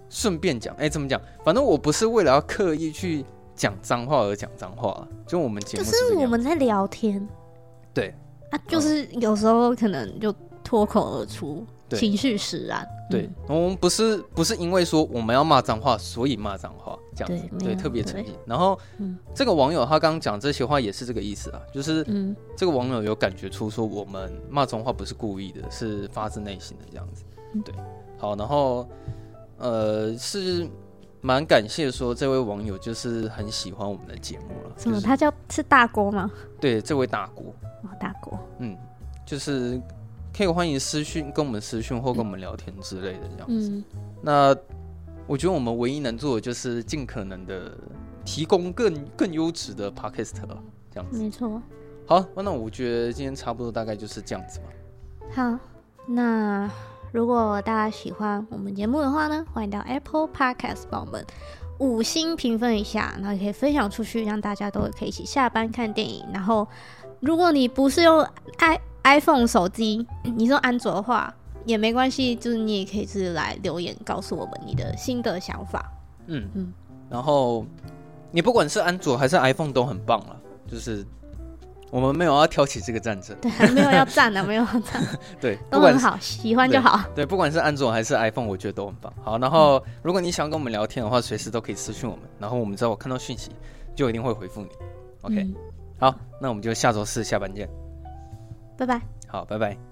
顺便讲。哎，怎么讲？反正我不是为了要刻意去讲脏话而讲脏话。就我们节目是，就是我们在聊天。对啊，就是有时候可能就脱口而出。情绪使然，对，我们不是不是因为说我们要骂脏话，所以骂脏话这样子，对，对特别诚意。然后，嗯、这个网友他刚刚讲这些话也是这个意思啊，就是，嗯，这个网友有感觉出说我们骂脏话不是故意的，是发自内心的这样子，对。好，然后，呃，是蛮感谢说这位网友就是很喜欢我们的节目了。什么？他叫是大锅吗？对，这位大锅。哦，大锅。嗯，就是。可以欢迎私讯跟我们私讯或跟我们聊天之类的这样子。嗯、那我觉得我们唯一能做的就是尽可能的提供更更优质的 podcast 这样子。没错。好，那我觉得今天差不多大概就是这样子吧。好，那如果大家喜欢我们节目的话呢，欢迎到 Apple Podcast 帮我们五星评分一下，然后也可以分享出去，让大家都可以一起下班看电影。然后，如果你不是用爱 iPhone 手机，你说安卓的话也没关系，就是你也可以是来留言告诉我们你的新的想法。嗯嗯，然后你不管是安卓还是 iPhone 都很棒了，就是我们没有要挑起这个战争，对，没有要战的，没有要战，对，都很好，喜欢就好对。对，不管是安卓还是 iPhone，我觉得都很棒。好，然后、嗯、如果你想跟我们聊天的话，随时都可以私讯我们，然后我们只要我看到讯息，就一定会回复你。OK，、嗯、好，那我们就下周四下班见。拜拜。好，拜拜。